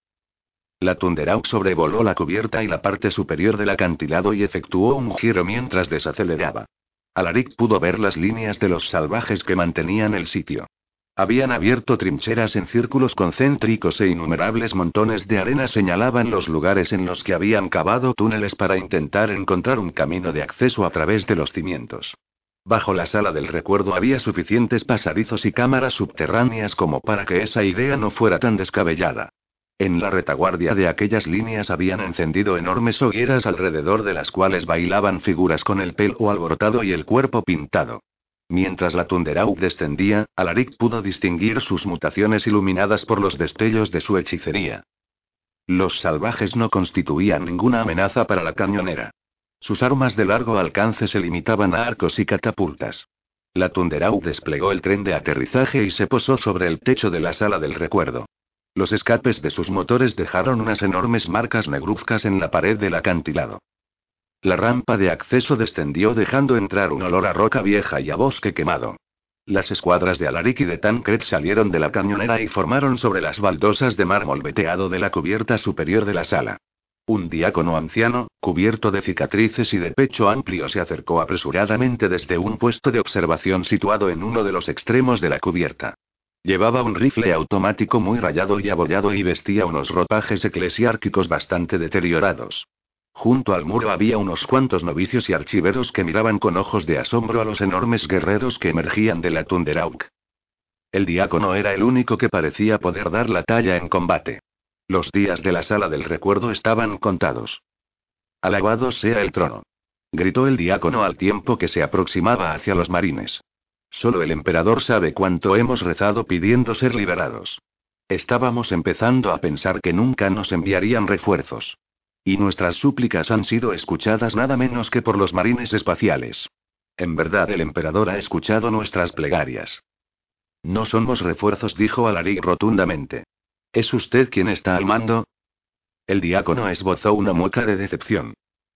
La Tunderauk sobrevoló la cubierta y la parte superior del acantilado y efectuó un giro mientras desaceleraba. Alaric pudo ver las líneas de los salvajes que mantenían el sitio. Habían abierto trincheras en círculos concéntricos e innumerables montones de arena señalaban los lugares en los que habían cavado túneles para intentar encontrar un camino de acceso a través de los cimientos. Bajo la sala del recuerdo había suficientes pasadizos y cámaras subterráneas como para que esa idea no fuera tan descabellada. En la retaguardia de aquellas líneas habían encendido enormes hogueras alrededor de las cuales bailaban figuras con el pelo alborotado y el cuerpo pintado. Mientras la Tunderau descendía, Alaric pudo distinguir sus mutaciones iluminadas por los destellos de su hechicería. Los salvajes no constituían ninguna amenaza para la cañonera. Sus armas de largo alcance se limitaban a arcos y catapultas. La Tunderau desplegó el tren de aterrizaje y se posó sobre el techo de la sala del recuerdo. Los escapes de sus motores dejaron unas enormes marcas negruzcas en la pared del acantilado. La rampa de acceso descendió dejando entrar un olor a roca vieja y a bosque quemado. Las escuadras de Alaric y de Tancred salieron de la cañonera y formaron sobre las baldosas de mármol veteado de la cubierta superior de la sala. Un diácono anciano, cubierto de cicatrices y de pecho amplio, se acercó apresuradamente desde un puesto de observación situado en uno de los extremos de la cubierta. Llevaba un rifle automático muy rayado y abollado y vestía unos ropajes eclesiárquicos bastante deteriorados. Junto al muro había unos cuantos novicios y archiveros que miraban con ojos de asombro a los enormes guerreros que emergían de la Tunderauk. El diácono era el único que parecía poder dar la talla en combate. Los días de la sala del recuerdo estaban contados. Alabado sea el trono. Gritó el diácono al tiempo que se aproximaba hacia los marines. Solo el emperador sabe cuánto hemos rezado pidiendo ser liberados. Estábamos empezando a pensar que nunca nos enviarían refuerzos. Y nuestras súplicas han sido escuchadas nada menos que por los marines espaciales. En verdad el emperador ha escuchado nuestras plegarias. No somos refuerzos, dijo Alaric rotundamente. ¿Es usted quien está al mando? El diácono esbozó una mueca de decepción.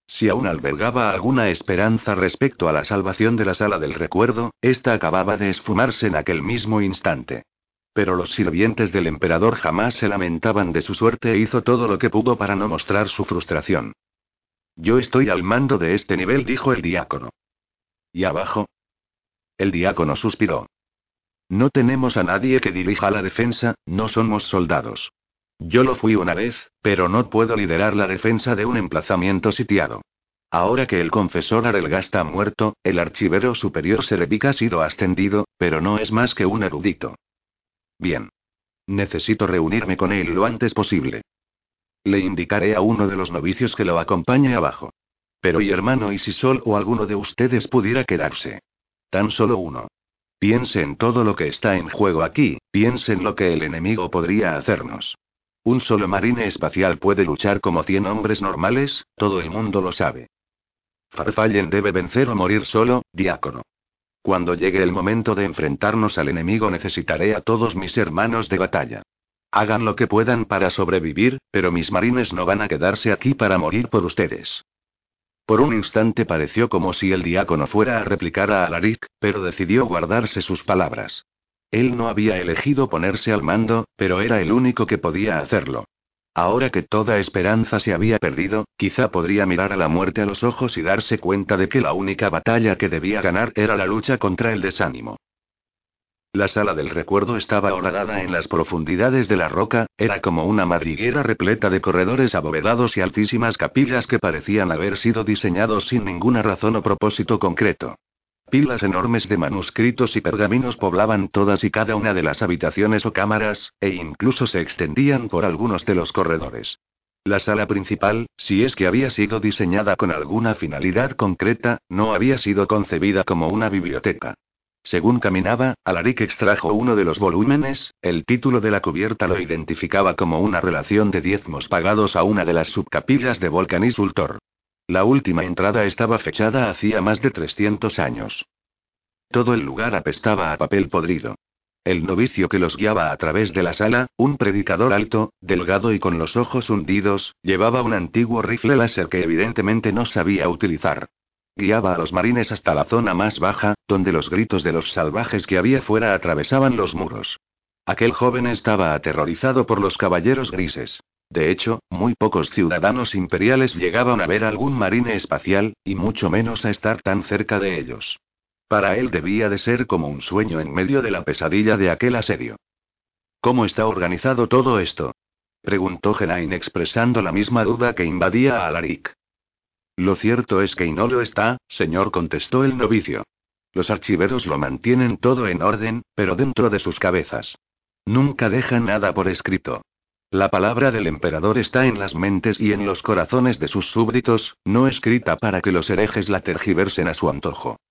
Si aún albergaba alguna esperanza respecto a la salvación de la sala del recuerdo, esta acababa de esfumarse en aquel mismo instante. Pero los sirvientes del emperador jamás se lamentaban de su suerte e hizo todo lo que pudo para no mostrar su frustración. Yo estoy al mando de este nivel, dijo el diácono. ¿Y abajo? El diácono suspiró. No tenemos a nadie que dirija la defensa, no somos soldados. Yo lo fui una vez, pero no puedo liderar la defensa de un emplazamiento sitiado. Ahora que el confesor Arelgast ha muerto, el archivero superior Serevic ha sido ascendido, pero no es más que un erudito. Bien. Necesito reunirme con él lo antes posible. Le indicaré a uno de los novicios que lo acompañe abajo. Pero y hermano, ¿y si Sol o alguno de ustedes pudiera quedarse? Tan solo uno. Piense en todo lo que está en juego aquí, piense en lo que el enemigo podría hacernos. Un solo marine espacial puede luchar como cien hombres normales, todo el mundo lo sabe. Farfallen debe vencer o morir solo, diácono. Cuando llegue el momento de enfrentarnos al enemigo necesitaré a todos mis hermanos de batalla. Hagan lo que puedan para sobrevivir, pero mis marines no van a quedarse aquí para morir por ustedes. Por un instante pareció como si el diácono fuera a replicar a Alaric, pero decidió guardarse sus palabras. Él no había elegido ponerse al mando, pero era el único que podía hacerlo. Ahora que toda esperanza se había perdido, quizá podría mirar a la muerte a los ojos y darse cuenta de que la única batalla que debía ganar era la lucha contra el desánimo. La sala del recuerdo estaba horadada en las profundidades de la roca, era como una madriguera repleta de corredores abovedados y altísimas capillas que parecían haber sido diseñados sin ninguna razón o propósito concreto. Pilas enormes de manuscritos y pergaminos poblaban todas y cada una de las habitaciones o cámaras, e incluso se extendían por algunos de los corredores. La sala principal, si es que había sido diseñada con alguna finalidad concreta, no había sido concebida como una biblioteca. Según caminaba, Alaric extrajo uno de los volúmenes, el título de la cubierta lo identificaba como una relación de diezmos pagados a una de las subcapillas de Volcanis Ultor. La última entrada estaba fechada hacía más de 300 años. Todo el lugar apestaba a papel podrido. El novicio que los guiaba a través de la sala, un predicador alto, delgado y con los ojos hundidos, llevaba un antiguo rifle láser que evidentemente no sabía utilizar. Guiaba a los marines hasta la zona más baja, donde los gritos de los salvajes que había fuera atravesaban los muros. Aquel joven estaba aterrorizado por los caballeros grises. De hecho, muy pocos ciudadanos imperiales llegaban a ver algún marine espacial, y mucho menos a estar tan cerca de ellos. Para él debía de ser como un sueño en medio de la pesadilla de aquel asedio. ¿Cómo está organizado todo esto? preguntó Genain expresando la misma duda que invadía a Alaric. Lo cierto es que no lo está, señor, contestó el novicio. Los archiveros lo mantienen todo en orden, pero dentro de sus cabezas. Nunca dejan nada por escrito. La palabra del emperador está en las mentes y en los corazones de sus súbditos, no escrita para que los herejes la tergiversen a su antojo.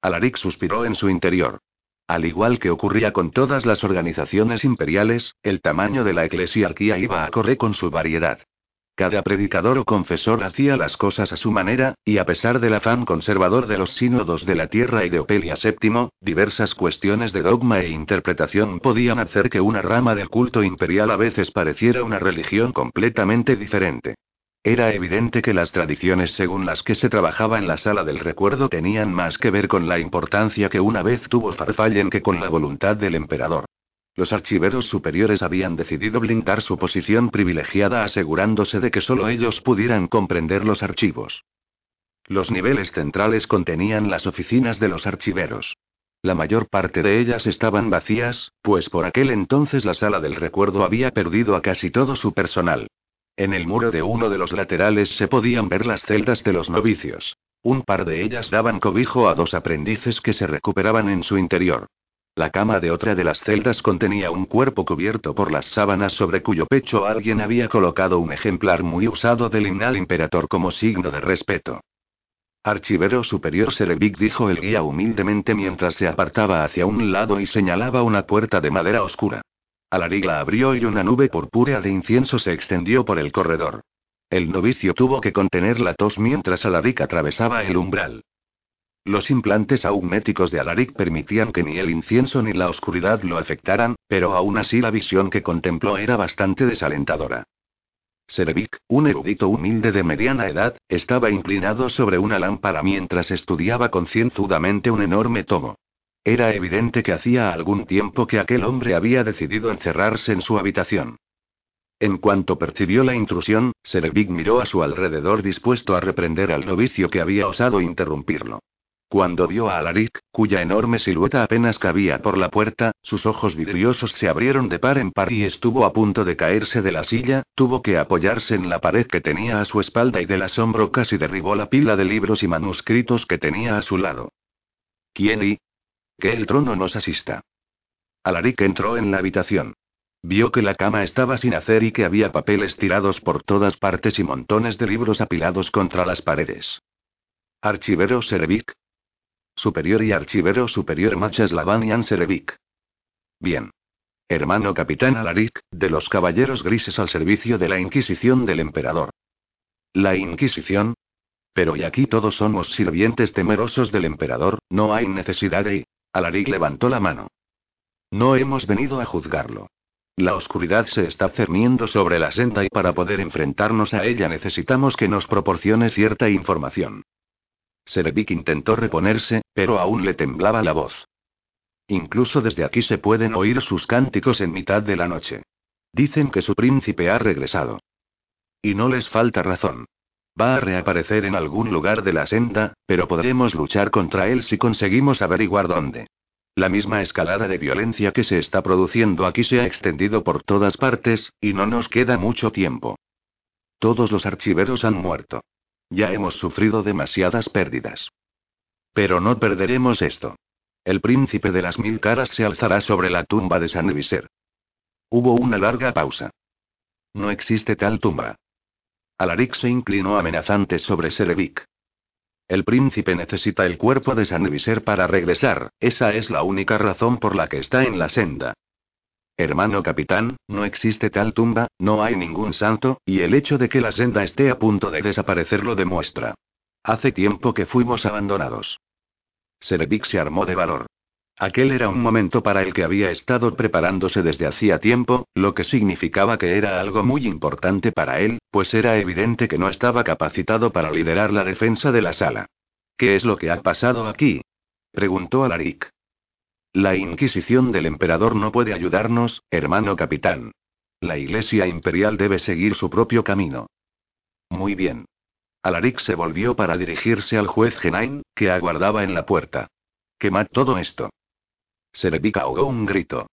Alaric suspiró en su interior. Al igual que ocurría con todas las organizaciones imperiales, el tamaño de la eclesiarquía iba a correr con su variedad. Cada predicador o confesor hacía las cosas a su manera, y a pesar del afán conservador de los sínodos de la tierra y de Opelia VII, diversas cuestiones de dogma e interpretación podían hacer que una rama del culto imperial a veces pareciera una religión completamente diferente. Era evidente que las tradiciones según las que se trabajaba en la sala del recuerdo tenían más que ver con la importancia que una vez tuvo Farfallen que con la voluntad del emperador. Los archiveros superiores habían decidido blindar su posición privilegiada asegurándose de que solo ellos pudieran comprender los archivos. Los niveles centrales contenían las oficinas de los archiveros. La mayor parte de ellas estaban vacías, pues por aquel entonces la sala del recuerdo había perdido a casi todo su personal. En el muro de uno de los laterales se podían ver las celdas de los novicios. Un par de ellas daban cobijo a dos aprendices que se recuperaban en su interior. La cama de otra de las celdas contenía un cuerpo cubierto por las sábanas sobre cuyo pecho alguien había colocado un ejemplar muy usado del himnal imperator como signo de respeto. Archivero superior Serevic dijo el guía humildemente mientras se apartaba hacia un lado y señalaba una puerta de madera oscura. Alaric la abrió y una nube purpúrea de incienso se extendió por el corredor. El novicio tuvo que contener la tos mientras Alaric atravesaba el umbral. Los implantes auméticos de Alaric permitían que ni el incienso ni la oscuridad lo afectaran, pero aún así la visión que contempló era bastante desalentadora. Serevic, un erudito humilde de mediana edad, estaba inclinado sobre una lámpara mientras estudiaba concienzudamente un enorme tomo. Era evidente que hacía algún tiempo que aquel hombre había decidido encerrarse en su habitación. En cuanto percibió la intrusión, Serevic miró a su alrededor dispuesto a reprender al novicio que había osado interrumpirlo. Cuando vio a Alaric, cuya enorme silueta apenas cabía por la puerta, sus ojos vidriosos se abrieron de par en par y estuvo a punto de caerse de la silla, tuvo que apoyarse en la pared que tenía a su espalda y del asombro casi derribó la pila de libros y manuscritos que tenía a su lado. ¿Quién y? Que el trono nos asista. Alaric entró en la habitación. Vio que la cama estaba sin hacer y que había papeles tirados por todas partes y montones de libros apilados contra las paredes. Archivero Serevic, Superior y archivero superior Lavanian Serevic. Bien. Hermano capitán Alaric, de los caballeros grises al servicio de la Inquisición del emperador. ¿La Inquisición? Pero y aquí todos somos sirvientes temerosos del emperador, no hay necesidad de... Alaric levantó la mano. No hemos venido a juzgarlo. La oscuridad se está cerniendo sobre la senda y para poder enfrentarnos a ella necesitamos que nos proporcione cierta información. Serevic intentó reponerse, pero aún le temblaba la voz. Incluso desde aquí se pueden oír sus cánticos en mitad de la noche. Dicen que su príncipe ha regresado. Y no les falta razón. Va a reaparecer en algún lugar de la senda, pero podremos luchar contra él si conseguimos averiguar dónde. La misma escalada de violencia que se está produciendo aquí se ha extendido por todas partes, y no nos queda mucho tiempo. Todos los archiveros han muerto. Ya hemos sufrido demasiadas pérdidas. Pero no perderemos esto. El príncipe de las mil caras se alzará sobre la tumba de San Viser. Hubo una larga pausa. No existe tal tumba. Alaric se inclinó amenazante sobre Serevic. El príncipe necesita el cuerpo de San Viser para regresar, esa es la única razón por la que está en la senda. Hermano capitán, no existe tal tumba, no hay ningún santo, y el hecho de que la senda esté a punto de desaparecer lo demuestra. Hace tiempo que fuimos abandonados. Serevic se armó de valor. Aquel era un momento para el que había estado preparándose desde hacía tiempo, lo que significaba que era algo muy importante para él, pues era evidente que no estaba capacitado para liderar la defensa de la sala. ¿Qué es lo que ha pasado aquí? preguntó Alaric. La Inquisición del emperador no puede ayudarnos, hermano capitán. La Iglesia Imperial debe seguir su propio camino. Muy bien. Alaric se volvió para dirigirse al juez Genain, que aguardaba en la puerta. Quemad todo esto. Serevic ahogó un grito.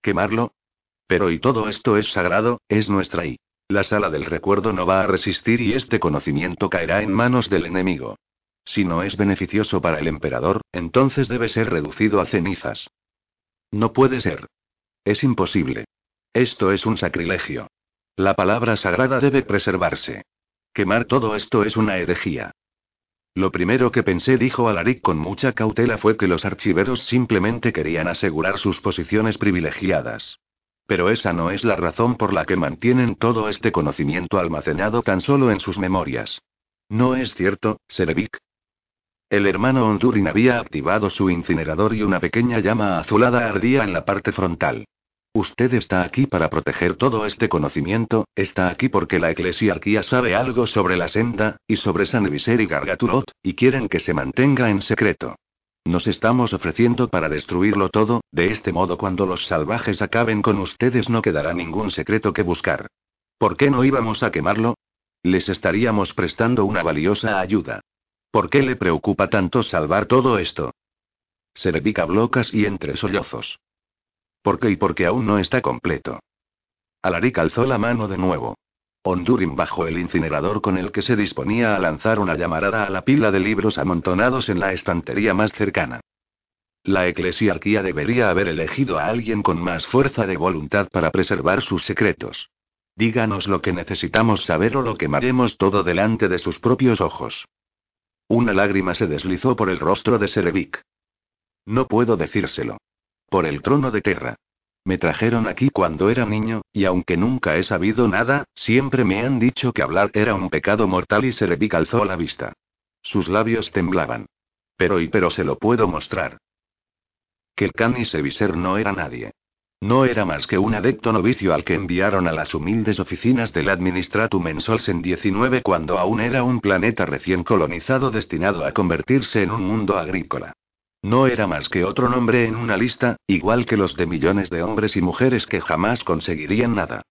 ¿Quemarlo? Pero y todo esto es sagrado, es nuestra y. La sala del recuerdo no va a resistir y este conocimiento caerá en manos del enemigo. Si no es beneficioso para el emperador, entonces debe ser reducido a cenizas. No puede ser. Es imposible. Esto es un sacrilegio. La palabra sagrada debe preservarse. Quemar todo esto es una herejía. Lo primero que pensé, dijo Alaric con mucha cautela, fue que los archiveros simplemente querían asegurar sus posiciones privilegiadas. Pero esa no es la razón por la que mantienen todo este conocimiento almacenado tan solo en sus memorias. ¿No es cierto, Serevic? El hermano Hondurin había activado su incinerador y una pequeña llama azulada ardía en la parte frontal. Usted está aquí para proteger todo este conocimiento, está aquí porque la eclesiarquía sabe algo sobre la senda, y sobre San Viser y Gargaturot, y quieren que se mantenga en secreto. Nos estamos ofreciendo para destruirlo todo, de este modo cuando los salvajes acaben con ustedes no quedará ningún secreto que buscar. ¿Por qué no íbamos a quemarlo? Les estaríamos prestando una valiosa ayuda. ¿Por qué le preocupa tanto salvar todo esto? Se le habló casi entre sollozos. ¿Por qué y porque aún no está completo? Alaric alzó la mano de nuevo. Hondurin bajó el incinerador con el que se disponía a lanzar una llamarada a la pila de libros amontonados en la estantería más cercana. La eclesiarquía debería haber elegido a alguien con más fuerza de voluntad para preservar sus secretos. Díganos lo que necesitamos saber o lo quemaremos todo delante de sus propios ojos. Una lágrima se deslizó por el rostro de Serevic. No puedo decírselo. Por el trono de Terra. Me trajeron aquí cuando era niño, y aunque nunca he sabido nada, siempre me han dicho que hablar era un pecado mortal y Serevic alzó la vista. Sus labios temblaban. Pero y pero se lo puedo mostrar. Que el Canis Seviser no era nadie. No era más que un adepto novicio al que enviaron a las humildes oficinas del Administratum en Solsen 19 cuando aún era un planeta recién colonizado destinado a convertirse en un mundo agrícola. No era más que otro nombre en una lista, igual que los de millones de hombres y mujeres que jamás conseguirían nada.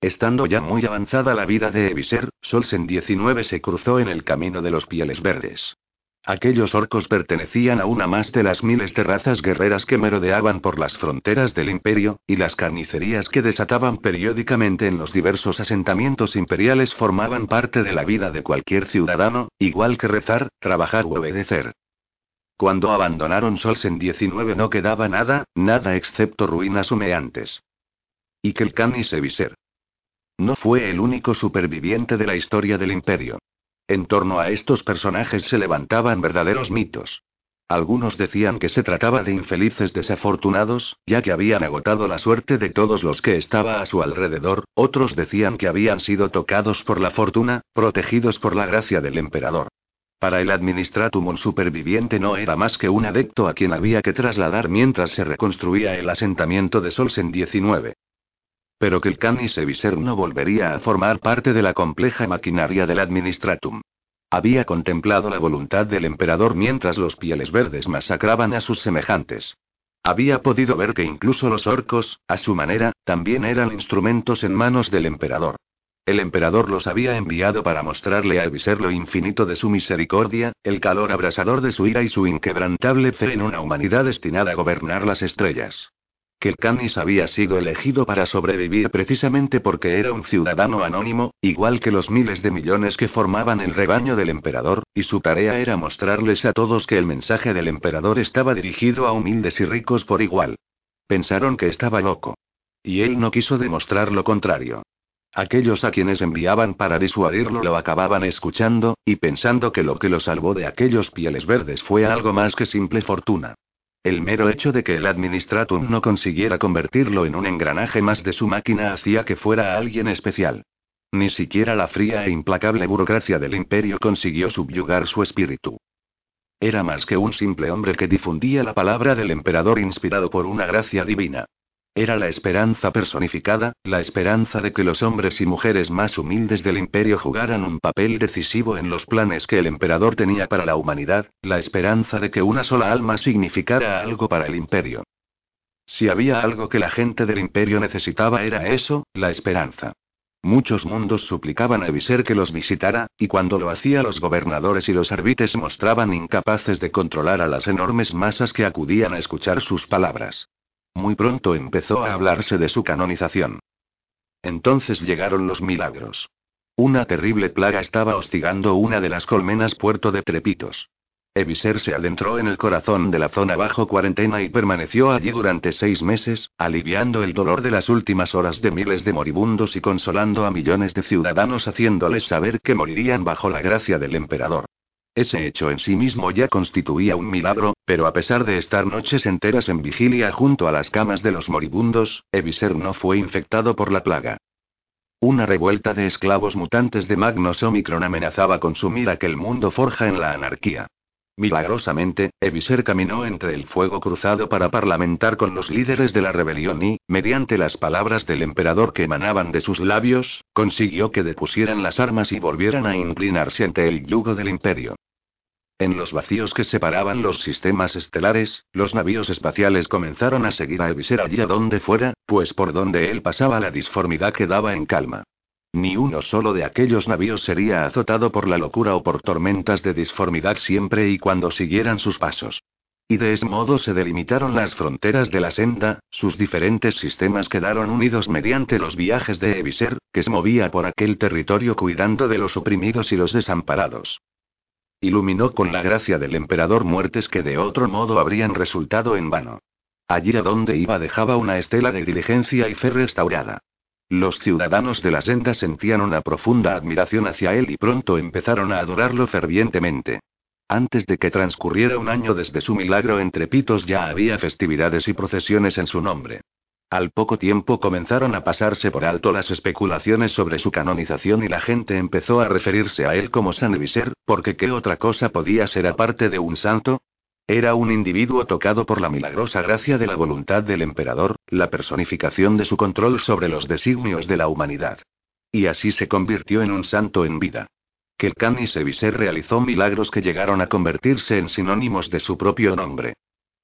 Estando ya muy avanzada la vida de Eviser, Solsen 19 se cruzó en el camino de los pieles verdes. Aquellos orcos pertenecían a una más de las miles de razas guerreras que merodeaban por las fronteras del imperio, y las carnicerías que desataban periódicamente en los diversos asentamientos imperiales formaban parte de la vida de cualquier ciudadano, igual que rezar, trabajar u obedecer. Cuando abandonaron Solsen 19 no quedaba nada, nada excepto ruinas humeantes. Y Kelkan y Seviser. No fue el único superviviente de la historia del imperio. En torno a estos personajes se levantaban verdaderos mitos. Algunos decían que se trataba de infelices desafortunados, ya que habían agotado la suerte de todos los que estaba a su alrededor, otros decían que habían sido tocados por la fortuna, protegidos por la gracia del emperador. Para el administratum un superviviente no era más que un adepto a quien había que trasladar mientras se reconstruía el asentamiento de Solsen 19. Pero que el Canis Eviser no volvería a formar parte de la compleja maquinaria del administratum. Había contemplado la voluntad del emperador mientras los pieles verdes masacraban a sus semejantes. Había podido ver que incluso los orcos, a su manera, también eran instrumentos en manos del emperador. El emperador los había enviado para mostrarle a Eviser lo infinito de su misericordia, el calor abrasador de su ira y su inquebrantable fe en una humanidad destinada a gobernar las estrellas. Que Canis había sido elegido para sobrevivir precisamente porque era un ciudadano anónimo, igual que los miles de millones que formaban el rebaño del emperador, y su tarea era mostrarles a todos que el mensaje del emperador estaba dirigido a humildes y ricos por igual. Pensaron que estaba loco. Y él no quiso demostrar lo contrario. Aquellos a quienes enviaban para disuadirlo lo acababan escuchando, y pensando que lo que lo salvó de aquellos pieles verdes fue algo más que simple fortuna. El mero hecho de que el Administratum no consiguiera convertirlo en un engranaje más de su máquina hacía que fuera alguien especial. Ni siquiera la fría e implacable burocracia del imperio consiguió subyugar su espíritu. Era más que un simple hombre que difundía la palabra del emperador inspirado por una gracia divina. Era la esperanza personificada, la esperanza de que los hombres y mujeres más humildes del imperio jugaran un papel decisivo en los planes que el emperador tenía para la humanidad, la esperanza de que una sola alma significara algo para el imperio. Si había algo que la gente del imperio necesitaba era eso, la esperanza. Muchos mundos suplicaban a Viser que los visitara, y cuando lo hacía los gobernadores y los árbitres mostraban incapaces de controlar a las enormes masas que acudían a escuchar sus palabras. Muy pronto empezó a hablarse de su canonización. Entonces llegaron los milagros. Una terrible plaga estaba hostigando una de las colmenas puerto de Trepitos. Eviser se adentró en el corazón de la zona bajo cuarentena y permaneció allí durante seis meses, aliviando el dolor de las últimas horas de miles de moribundos y consolando a millones de ciudadanos haciéndoles saber que morirían bajo la gracia del emperador. Ese hecho en sí mismo ya constituía un milagro, pero a pesar de estar noches enteras en vigilia junto a las camas de los moribundos, Eviser no fue infectado por la plaga. Una revuelta de esclavos mutantes de Magnus Omicron amenazaba consumir aquel mundo forja en la anarquía. Milagrosamente, Eviser caminó entre el fuego cruzado para parlamentar con los líderes de la rebelión y, mediante las palabras del emperador que emanaban de sus labios, consiguió que depusieran las armas y volvieran a inclinarse ante el yugo del imperio. En los vacíos que separaban los sistemas estelares, los navíos espaciales comenzaron a seguir a Eviser allí a donde fuera, pues por donde él pasaba la disformidad quedaba en calma. Ni uno solo de aquellos navíos sería azotado por la locura o por tormentas de disformidad siempre y cuando siguieran sus pasos. Y de ese modo se delimitaron las fronteras de la senda, sus diferentes sistemas quedaron unidos mediante los viajes de Eviser, que se movía por aquel territorio cuidando de los oprimidos y los desamparados. Iluminó con la gracia del emperador muertes que de otro modo habrían resultado en vano. Allí a donde iba dejaba una estela de diligencia y fe restaurada. Los ciudadanos de la senda sentían una profunda admiración hacia él y pronto empezaron a adorarlo fervientemente. Antes de que transcurriera un año desde su milagro entre pitos ya había festividades y procesiones en su nombre. Al poco tiempo comenzaron a pasarse por alto las especulaciones sobre su canonización y la gente empezó a referirse a él como San Eviser, porque ¿qué otra cosa podía ser aparte de un santo? Era un individuo tocado por la milagrosa gracia de la voluntad del emperador, la personificación de su control sobre los designios de la humanidad. Y así se convirtió en un santo en vida. Que el Canis Eviser realizó milagros que llegaron a convertirse en sinónimos de su propio nombre.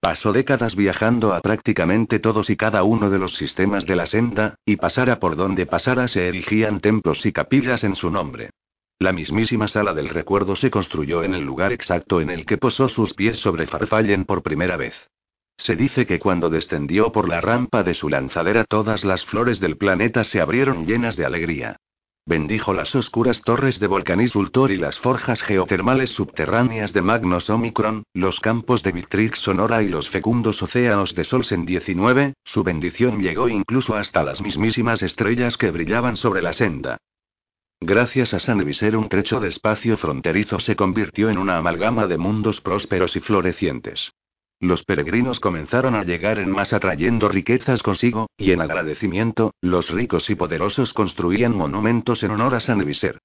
Pasó décadas viajando a prácticamente todos y cada uno de los sistemas de la senda, y pasara por donde pasara se erigían templos y capillas en su nombre. La mismísima sala del recuerdo se construyó en el lugar exacto en el que posó sus pies sobre Farfallen por primera vez. Se dice que cuando descendió por la rampa de su lanzadera todas las flores del planeta se abrieron llenas de alegría. Bendijo las oscuras torres de Volcanis Ultor y las forjas geotermales subterráneas de Magnus Omicron, los campos de Victrix Sonora y los fecundos océanos de Solsen 19, su bendición llegó incluso hasta las mismísimas estrellas que brillaban sobre la senda. Gracias a San Eviser un trecho de espacio fronterizo se convirtió en una amalgama de mundos prósperos y florecientes. Los peregrinos comenzaron a llegar en masa trayendo riquezas consigo, y en agradecimiento, los ricos y poderosos construían monumentos en honor a San Eviser.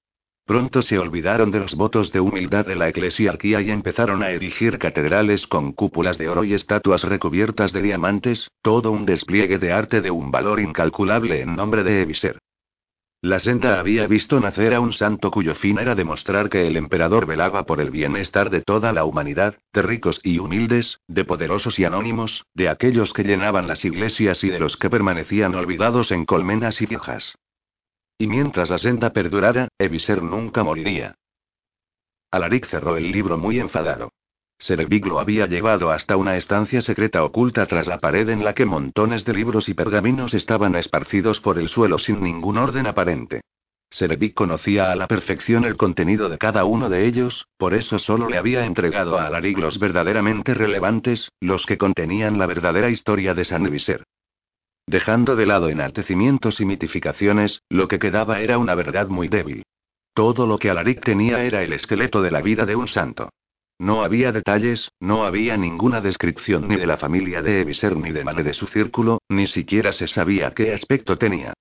Pronto se olvidaron de los votos de humildad de la eclesiarquía y empezaron a erigir catedrales con cúpulas de oro y estatuas recubiertas de diamantes, todo un despliegue de arte de un valor incalculable en nombre de Eviser. La senda había visto nacer a un santo cuyo fin era demostrar que el emperador velaba por el bienestar de toda la humanidad, de ricos y humildes, de poderosos y anónimos, de aquellos que llenaban las iglesias y de los que permanecían olvidados en colmenas y viejas. Y mientras la senda perdurara, Eviser nunca moriría. Alaric cerró el libro muy enfadado. Serevic lo había llevado hasta una estancia secreta oculta tras la pared en la que montones de libros y pergaminos estaban esparcidos por el suelo sin ningún orden aparente. Serevic conocía a la perfección el contenido de cada uno de ellos, por eso solo le había entregado a Alaric los verdaderamente relevantes, los que contenían la verdadera historia de San Viser. Dejando de lado enaltecimientos y mitificaciones, lo que quedaba era una verdad muy débil. Todo lo que Alaric tenía era el esqueleto de la vida de un santo. No había detalles, no había ninguna descripción ni de la familia de Eviser ni de Male de su círculo, ni siquiera se sabía qué aspecto tenía.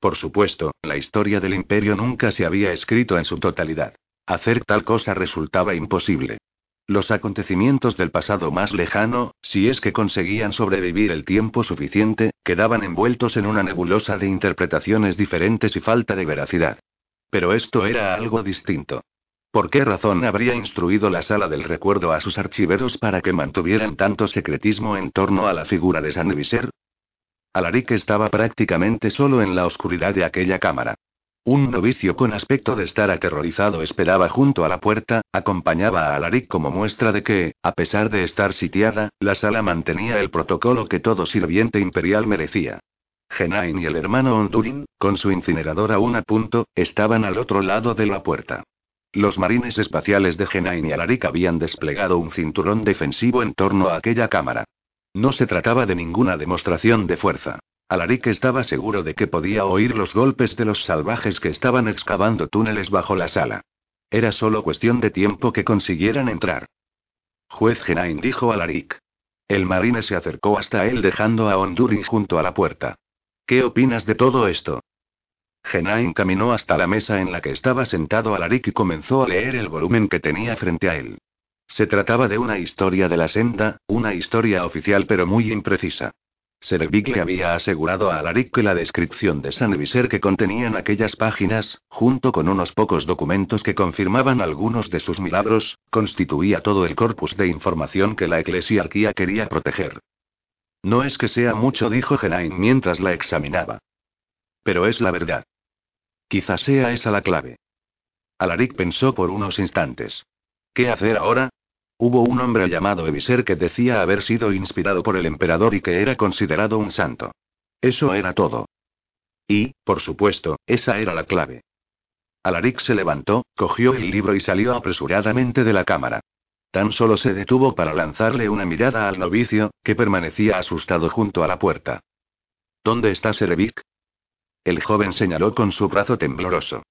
Por supuesto, la historia del imperio nunca se había escrito en su totalidad. Hacer tal cosa resultaba imposible. Los acontecimientos del pasado más lejano, si es que conseguían sobrevivir el tiempo suficiente, quedaban envueltos en una nebulosa de interpretaciones diferentes y falta de veracidad. Pero esto era algo distinto. ¿Por qué razón habría instruido la sala del recuerdo a sus archiveros para que mantuvieran tanto secretismo en torno a la figura de San Viser? Alaric estaba prácticamente solo en la oscuridad de aquella cámara. Un novicio con aspecto de estar aterrorizado esperaba junto a la puerta, acompañaba a Alaric como muestra de que, a pesar de estar sitiada, la sala mantenía el protocolo que todo sirviente imperial merecía. Genain y el hermano Hondurin, con su incinerador aún a punto, estaban al otro lado de la puerta. Los marines espaciales de Genain y Alaric habían desplegado un cinturón defensivo en torno a aquella cámara. No se trataba de ninguna demostración de fuerza. Alaric estaba seguro de que podía oír los golpes de los salvajes que estaban excavando túneles bajo la sala. Era solo cuestión de tiempo que consiguieran entrar. Juez Genain dijo a Alaric. El marine se acercó hasta él dejando a Hondurin junto a la puerta. ¿Qué opinas de todo esto? Genain caminó hasta la mesa en la que estaba sentado Alaric y comenzó a leer el volumen que tenía frente a él. Se trataba de una historia de la senda, una historia oficial pero muy imprecisa. Servik le había asegurado a Alaric que la descripción de San Viser que contenían aquellas páginas, junto con unos pocos documentos que confirmaban algunos de sus milagros, constituía todo el corpus de información que la eclesiarquía quería proteger. No es que sea mucho, dijo Genain mientras la examinaba. Pero es la verdad. Quizás sea esa la clave. Alaric pensó por unos instantes. ¿Qué hacer ahora? Hubo un hombre llamado Eviser que decía haber sido inspirado por el emperador y que era considerado un santo. Eso era todo. Y, por supuesto, esa era la clave. Alaric se levantó, cogió el libro y salió apresuradamente de la cámara. Tan solo se detuvo para lanzarle una mirada al novicio, que permanecía asustado junto a la puerta. ¿Dónde está Serevic? El joven señaló con su brazo tembloroso.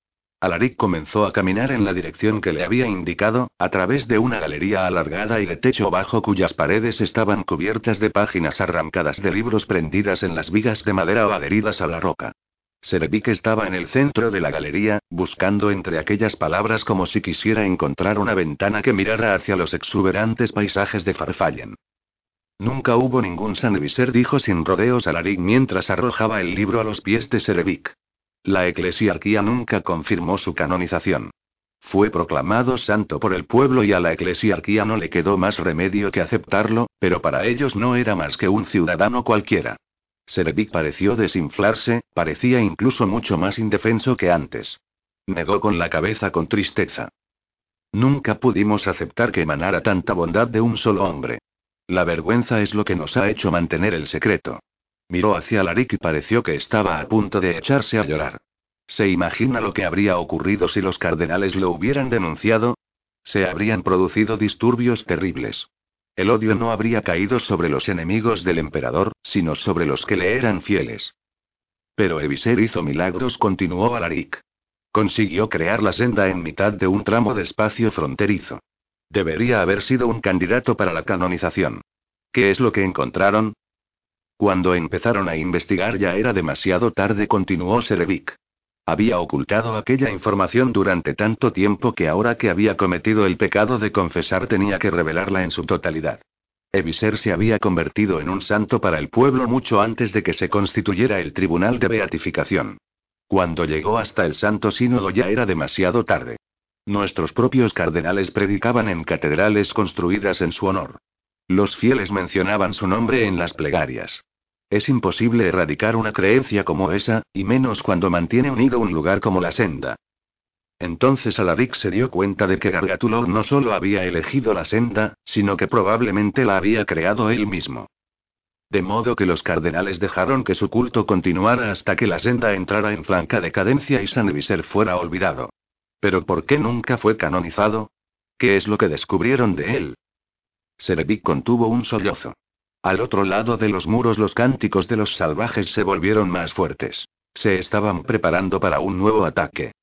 Alaric comenzó a caminar en la dirección que le había indicado, a través de una galería alargada y de techo bajo cuyas paredes estaban cubiertas de páginas arrancadas de libros prendidas en las vigas de madera o adheridas a la roca. Serevic estaba en el centro de la galería, buscando entre aquellas palabras como si quisiera encontrar una ventana que mirara hacia los exuberantes paisajes de Farfallen. Nunca hubo ningún Sanviser, dijo sin rodeos Alaric mientras arrojaba el libro a los pies de Serevic. La eclesiarquía nunca confirmó su canonización. Fue proclamado santo por el pueblo y a la eclesiarquía no le quedó más remedio que aceptarlo, pero para ellos no era más que un ciudadano cualquiera. Serevic pareció desinflarse, parecía incluso mucho más indefenso que antes. Negó con la cabeza con tristeza. Nunca pudimos aceptar que emanara tanta bondad de un solo hombre. La vergüenza es lo que nos ha hecho mantener el secreto. Miró hacia Larik y pareció que estaba a punto de echarse a llorar. ¿Se imagina lo que habría ocurrido si los cardenales lo hubieran denunciado? Se habrían producido disturbios terribles. El odio no habría caído sobre los enemigos del emperador, sino sobre los que le eran fieles. Pero Eviser hizo milagros, continuó Alaric. Consiguió crear la senda en mitad de un tramo de espacio fronterizo. Debería haber sido un candidato para la canonización. ¿Qué es lo que encontraron? Cuando empezaron a investigar ya era demasiado tarde, continuó Serevic. Había ocultado aquella información durante tanto tiempo que ahora que había cometido el pecado de confesar tenía que revelarla en su totalidad. Eviser se había convertido en un santo para el pueblo mucho antes de que se constituyera el tribunal de beatificación. Cuando llegó hasta el santo sínodo ya era demasiado tarde. Nuestros propios cardenales predicaban en catedrales construidas en su honor. Los fieles mencionaban su nombre en las plegarias. Es imposible erradicar una creencia como esa, y menos cuando mantiene unido un lugar como la senda. Entonces Alaric se dio cuenta de que Gargatulov no solo había elegido la senda, sino que probablemente la había creado él mismo. De modo que los cardenales dejaron que su culto continuara hasta que la senda entrara en franca decadencia y San Viser fuera olvidado. Pero ¿por qué nunca fue canonizado? ¿Qué es lo que descubrieron de él? Serevic contuvo un sollozo. Al otro lado de los muros los cánticos de los salvajes se volvieron más fuertes. Se estaban preparando para un nuevo ataque.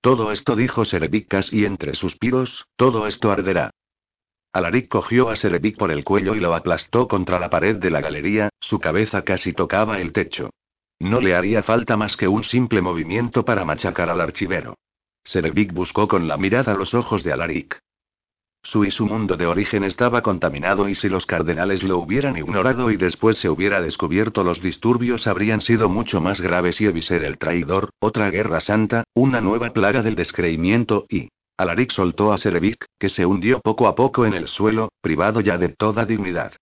Todo esto dijo Serevic casi entre suspiros, todo esto arderá. Alaric cogió a Serevic por el cuello y lo aplastó contra la pared de la galería, su cabeza casi tocaba el techo. No le haría falta más que un simple movimiento para machacar al archivero. Serevic buscó con la mirada los ojos de Alaric. Su y su mundo de origen estaba contaminado y si los cardenales lo hubieran ignorado y después se hubiera descubierto los disturbios habrían sido mucho más graves y Eviser el traidor, otra guerra santa, una nueva plaga del descreimiento y... Alaric soltó a Serevic, que se hundió poco a poco en el suelo, privado ya de toda dignidad.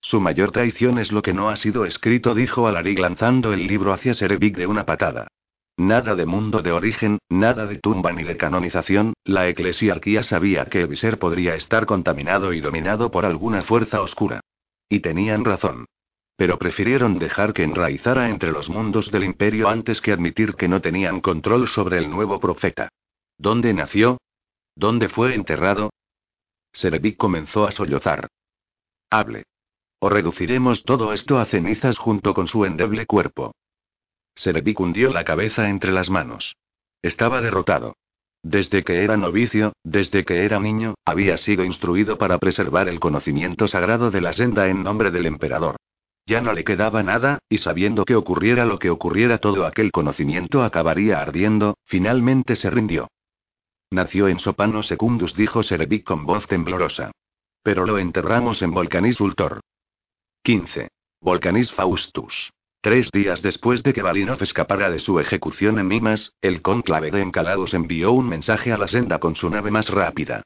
Su mayor traición es lo que no ha sido escrito, dijo Alaric lanzando el libro hacia Serevic de una patada. Nada de mundo de origen, nada de tumba ni de canonización, la eclesiarquía sabía que Eviser podría estar contaminado y dominado por alguna fuerza oscura. Y tenían razón. Pero prefirieron dejar que enraizara entre los mundos del imperio antes que admitir que no tenían control sobre el nuevo profeta. ¿Dónde nació? ¿Dónde fue enterrado? Serevic comenzó a sollozar. Hable. O reduciremos todo esto a cenizas junto con su endeble cuerpo. Serevic hundió la cabeza entre las manos. Estaba derrotado. Desde que era novicio, desde que era niño, había sido instruido para preservar el conocimiento sagrado de la senda en nombre del emperador. Ya no le quedaba nada, y sabiendo que ocurriera lo que ocurriera todo aquel conocimiento acabaría ardiendo, finalmente se rindió. Nació en Sopano Secundus, dijo Serevic con voz temblorosa. Pero lo enterramos en Volcanis Ultor. 15. Volcanis Faustus. Tres días después de que Valinov escapara de su ejecución en Mimas, el cónclave de Encalados envió un mensaje a la senda con su nave más rápida.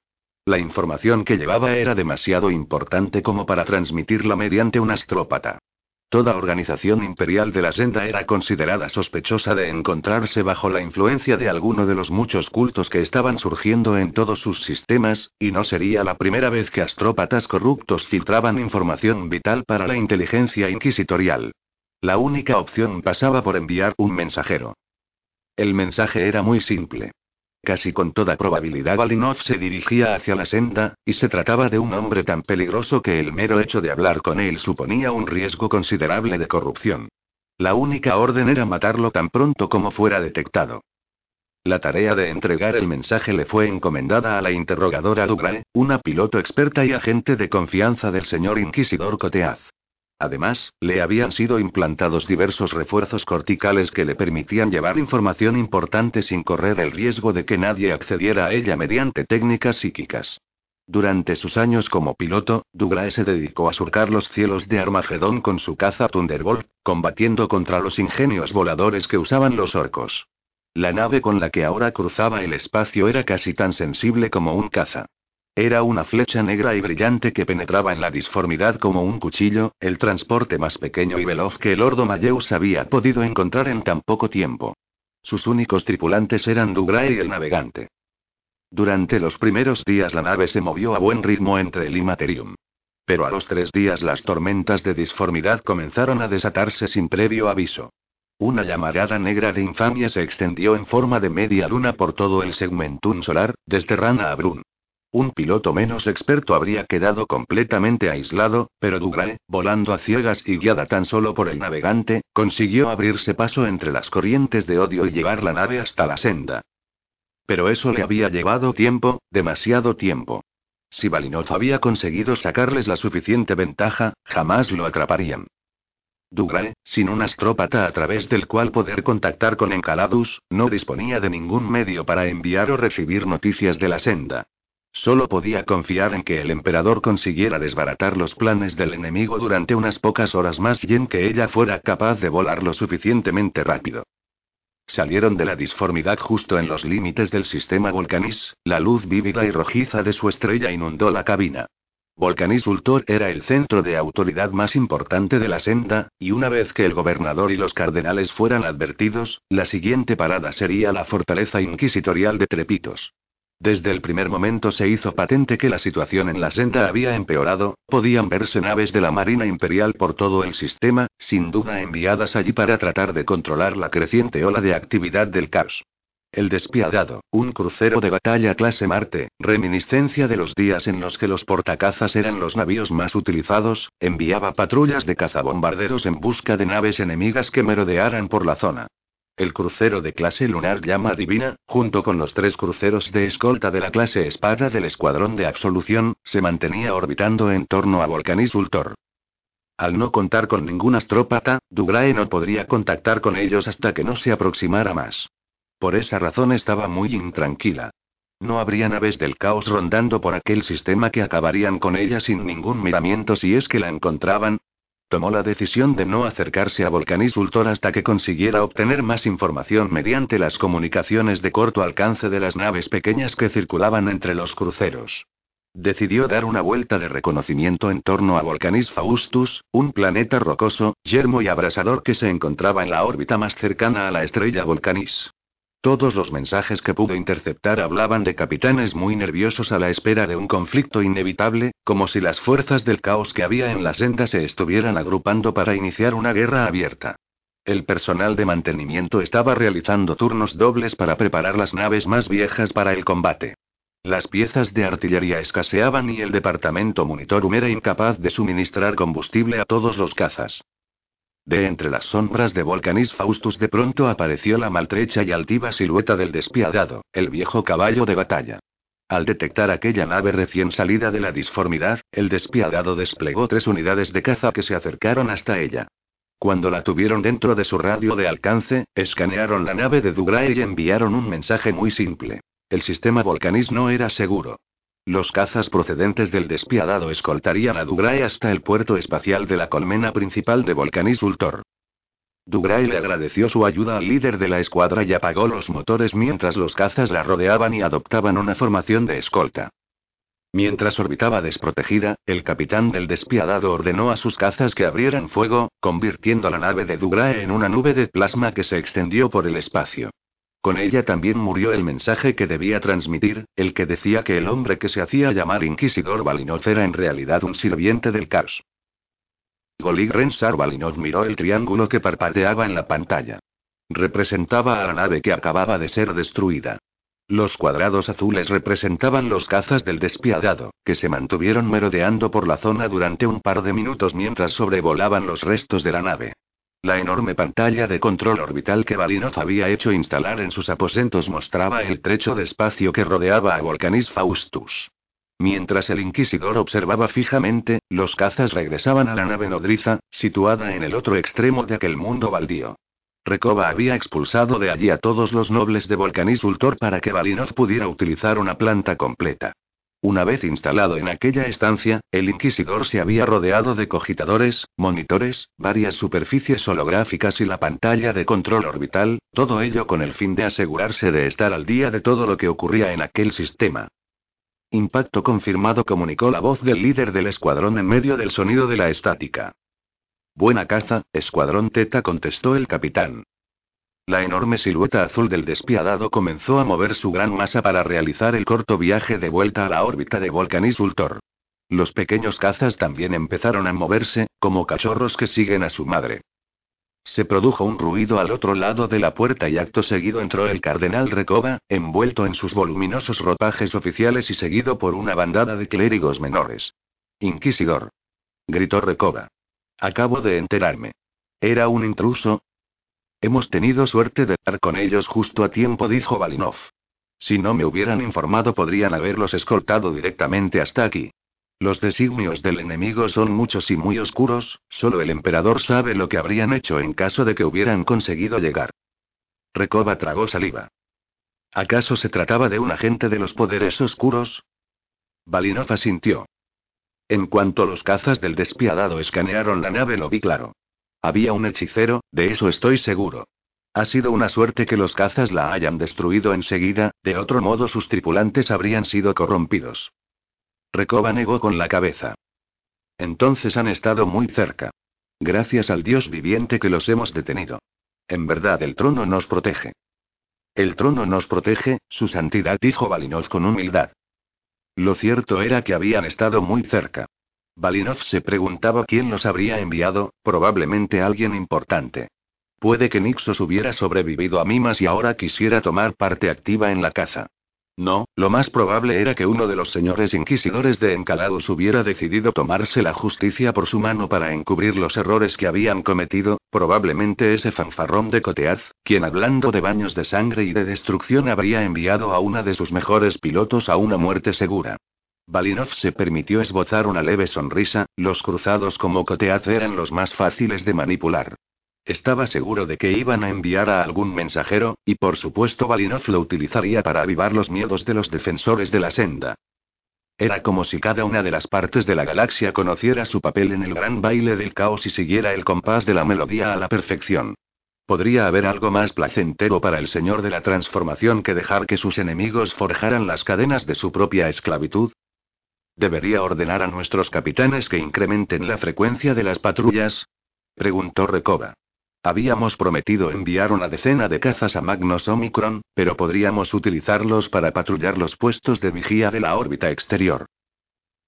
La información que llevaba era demasiado importante como para transmitirla mediante un astrópata. Toda organización imperial de la senda era considerada sospechosa de encontrarse bajo la influencia de alguno de los muchos cultos que estaban surgiendo en todos sus sistemas, y no sería la primera vez que astrópatas corruptos filtraban información vital para la inteligencia inquisitorial. La única opción pasaba por enviar un mensajero. El mensaje era muy simple. Casi con toda probabilidad Valinov se dirigía hacia la senda, y se trataba de un hombre tan peligroso que el mero hecho de hablar con él suponía un riesgo considerable de corrupción. La única orden era matarlo tan pronto como fuera detectado. La tarea de entregar el mensaje le fue encomendada a la interrogadora Dugrae, una piloto experta y agente de confianza del señor inquisidor Coteaz. Además, le habían sido implantados diversos refuerzos corticales que le permitían llevar información importante sin correr el riesgo de que nadie accediera a ella mediante técnicas psíquicas. Durante sus años como piloto, Dugrae se dedicó a surcar los cielos de Armagedón con su caza Thunderbolt, combatiendo contra los ingenios voladores que usaban los orcos. La nave con la que ahora cruzaba el espacio era casi tan sensible como un caza. Era una flecha negra y brillante que penetraba en la disformidad como un cuchillo, el transporte más pequeño y veloz que el Ordo Mayeus había podido encontrar en tan poco tiempo. Sus únicos tripulantes eran Dugrae y el navegante. Durante los primeros días la nave se movió a buen ritmo entre el Imaterium. Pero a los tres días las tormentas de disformidad comenzaron a desatarse sin previo aviso. Una llamarada negra de infamia se extendió en forma de media luna por todo el segmentum solar, desde Rana a Brun. Un piloto menos experto habría quedado completamente aislado, pero Dugrae, volando a ciegas y guiada tan solo por el navegante, consiguió abrirse paso entre las corrientes de odio y llevar la nave hasta la senda. Pero eso le había llevado tiempo, demasiado tiempo. Si Valinov había conseguido sacarles la suficiente ventaja, jamás lo atraparían. Dugrae, sin un astrópata a través del cual poder contactar con Encaladus, no disponía de ningún medio para enviar o recibir noticias de la senda. Solo podía confiar en que el emperador consiguiera desbaratar los planes del enemigo durante unas pocas horas más y en que ella fuera capaz de volar lo suficientemente rápido. Salieron de la disformidad justo en los límites del sistema Volcanis, la luz vívida y rojiza de su estrella inundó la cabina. Volcanis Ultor era el centro de autoridad más importante de la senda, y una vez que el gobernador y los cardenales fueran advertidos, la siguiente parada sería la fortaleza inquisitorial de Trepitos. Desde el primer momento se hizo patente que la situación en la senda había empeorado, podían verse naves de la Marina Imperial por todo el sistema, sin duda enviadas allí para tratar de controlar la creciente ola de actividad del caos. El despiadado, un crucero de batalla clase Marte, reminiscencia de los días en los que los portacazas eran los navíos más utilizados, enviaba patrullas de cazabombarderos en busca de naves enemigas que merodearan por la zona. El crucero de clase lunar llama divina, junto con los tres cruceros de escolta de la clase espada del escuadrón de absolución, se mantenía orbitando en torno a Volcanis Ultor. Al no contar con ningún astrópata, Dugrae no podría contactar con ellos hasta que no se aproximara más. Por esa razón estaba muy intranquila. No habría naves del caos rondando por aquel sistema que acabarían con ella sin ningún miramiento si es que la encontraban. Tomó la decisión de no acercarse a Volcanis Ultor hasta que consiguiera obtener más información mediante las comunicaciones de corto alcance de las naves pequeñas que circulaban entre los cruceros. Decidió dar una vuelta de reconocimiento en torno a Volcanis Faustus, un planeta rocoso, yermo y abrasador que se encontraba en la órbita más cercana a la estrella Volcanis. Todos los mensajes que pudo interceptar hablaban de capitanes muy nerviosos a la espera de un conflicto inevitable, como si las fuerzas del caos que había en la senda se estuvieran agrupando para iniciar una guerra abierta. El personal de mantenimiento estaba realizando turnos dobles para preparar las naves más viejas para el combate. Las piezas de artillería escaseaban y el departamento Monitorum era incapaz de suministrar combustible a todos los cazas. De entre las sombras de Volcanis Faustus de pronto apareció la maltrecha y altiva silueta del despiadado, el viejo caballo de batalla. Al detectar aquella nave recién salida de la disformidad, el despiadado desplegó tres unidades de caza que se acercaron hasta ella. Cuando la tuvieron dentro de su radio de alcance, escanearon la nave de Dugrae y enviaron un mensaje muy simple. El sistema Volcanis no era seguro. Los cazas procedentes del despiadado escoltarían a Dugrae hasta el puerto espacial de la colmena principal de Volcanis Ultor. Dugrae le agradeció su ayuda al líder de la escuadra y apagó los motores mientras los cazas la rodeaban y adoptaban una formación de escolta. Mientras orbitaba desprotegida, el capitán del despiadado ordenó a sus cazas que abrieran fuego, convirtiendo la nave de Dugrae en una nube de plasma que se extendió por el espacio. Con ella también murió el mensaje que debía transmitir, el que decía que el hombre que se hacía llamar Inquisidor Valinov era en realidad un sirviente del caos. Golig Rensar Valinov miró el triángulo que parpadeaba en la pantalla. Representaba a la nave que acababa de ser destruida. Los cuadrados azules representaban los cazas del despiadado, que se mantuvieron merodeando por la zona durante un par de minutos mientras sobrevolaban los restos de la nave. La enorme pantalla de control orbital que Balinov había hecho instalar en sus aposentos mostraba el trecho de espacio que rodeaba a Volcanis Faustus. Mientras el inquisidor observaba fijamente, los cazas regresaban a la nave nodriza, situada en el otro extremo de aquel mundo baldío. Recoba había expulsado de allí a todos los nobles de Volcanis Ultor para que Balinov pudiera utilizar una planta completa. Una vez instalado en aquella estancia, el inquisidor se había rodeado de cogitadores, monitores, varias superficies holográficas y la pantalla de control orbital, todo ello con el fin de asegurarse de estar al día de todo lo que ocurría en aquel sistema. Impacto confirmado comunicó la voz del líder del escuadrón en medio del sonido de la estática. Buena caza, escuadrón Teta contestó el capitán. La enorme silueta azul del despiadado comenzó a mover su gran masa para realizar el corto viaje de vuelta a la órbita de Volcanis Ultor. Los pequeños cazas también empezaron a moverse, como cachorros que siguen a su madre. Se produjo un ruido al otro lado de la puerta y acto seguido entró el cardenal Recoba, envuelto en sus voluminosos ropajes oficiales y seguido por una bandada de clérigos menores. Inquisidor. Gritó Recoba. Acabo de enterarme. Era un intruso, Hemos tenido suerte de dar con ellos justo a tiempo, dijo Balinov. Si no me hubieran informado podrían haberlos escoltado directamente hasta aquí. Los designios del enemigo son muchos y muy oscuros, solo el emperador sabe lo que habrían hecho en caso de que hubieran conseguido llegar. Recoba tragó saliva. ¿Acaso se trataba de un agente de los poderes oscuros? Balinov asintió. En cuanto los cazas del despiadado escanearon la nave lo vi claro. Había un hechicero, de eso estoy seguro. Ha sido una suerte que los cazas la hayan destruido enseguida, de otro modo sus tripulantes habrían sido corrompidos. Recoba negó con la cabeza. Entonces han estado muy cerca. Gracias al Dios viviente que los hemos detenido. En verdad el trono nos protege. El trono nos protege, su santidad dijo Balinov con humildad. Lo cierto era que habían estado muy cerca. Balinov se preguntaba quién los habría enviado, probablemente alguien importante. Puede que Nixos hubiera sobrevivido a Mimas y ahora quisiera tomar parte activa en la caza. No, lo más probable era que uno de los señores inquisidores de Encalados hubiera decidido tomarse la justicia por su mano para encubrir los errores que habían cometido, probablemente ese fanfarrón de Coteaz, quien hablando de baños de sangre y de destrucción habría enviado a una de sus mejores pilotos a una muerte segura. Balinov se permitió esbozar una leve sonrisa, los cruzados como Coteaz eran los más fáciles de manipular. Estaba seguro de que iban a enviar a algún mensajero, y por supuesto Balinov lo utilizaría para avivar los miedos de los defensores de la senda. Era como si cada una de las partes de la galaxia conociera su papel en el gran baile del caos y siguiera el compás de la melodía a la perfección. ¿Podría haber algo más placentero para el Señor de la Transformación que dejar que sus enemigos forjaran las cadenas de su propia esclavitud? ¿Debería ordenar a nuestros capitanes que incrementen la frecuencia de las patrullas? preguntó Recoba. Habíamos prometido enviar una decena de cazas a Magnus Omicron, pero podríamos utilizarlos para patrullar los puestos de vigía de la órbita exterior.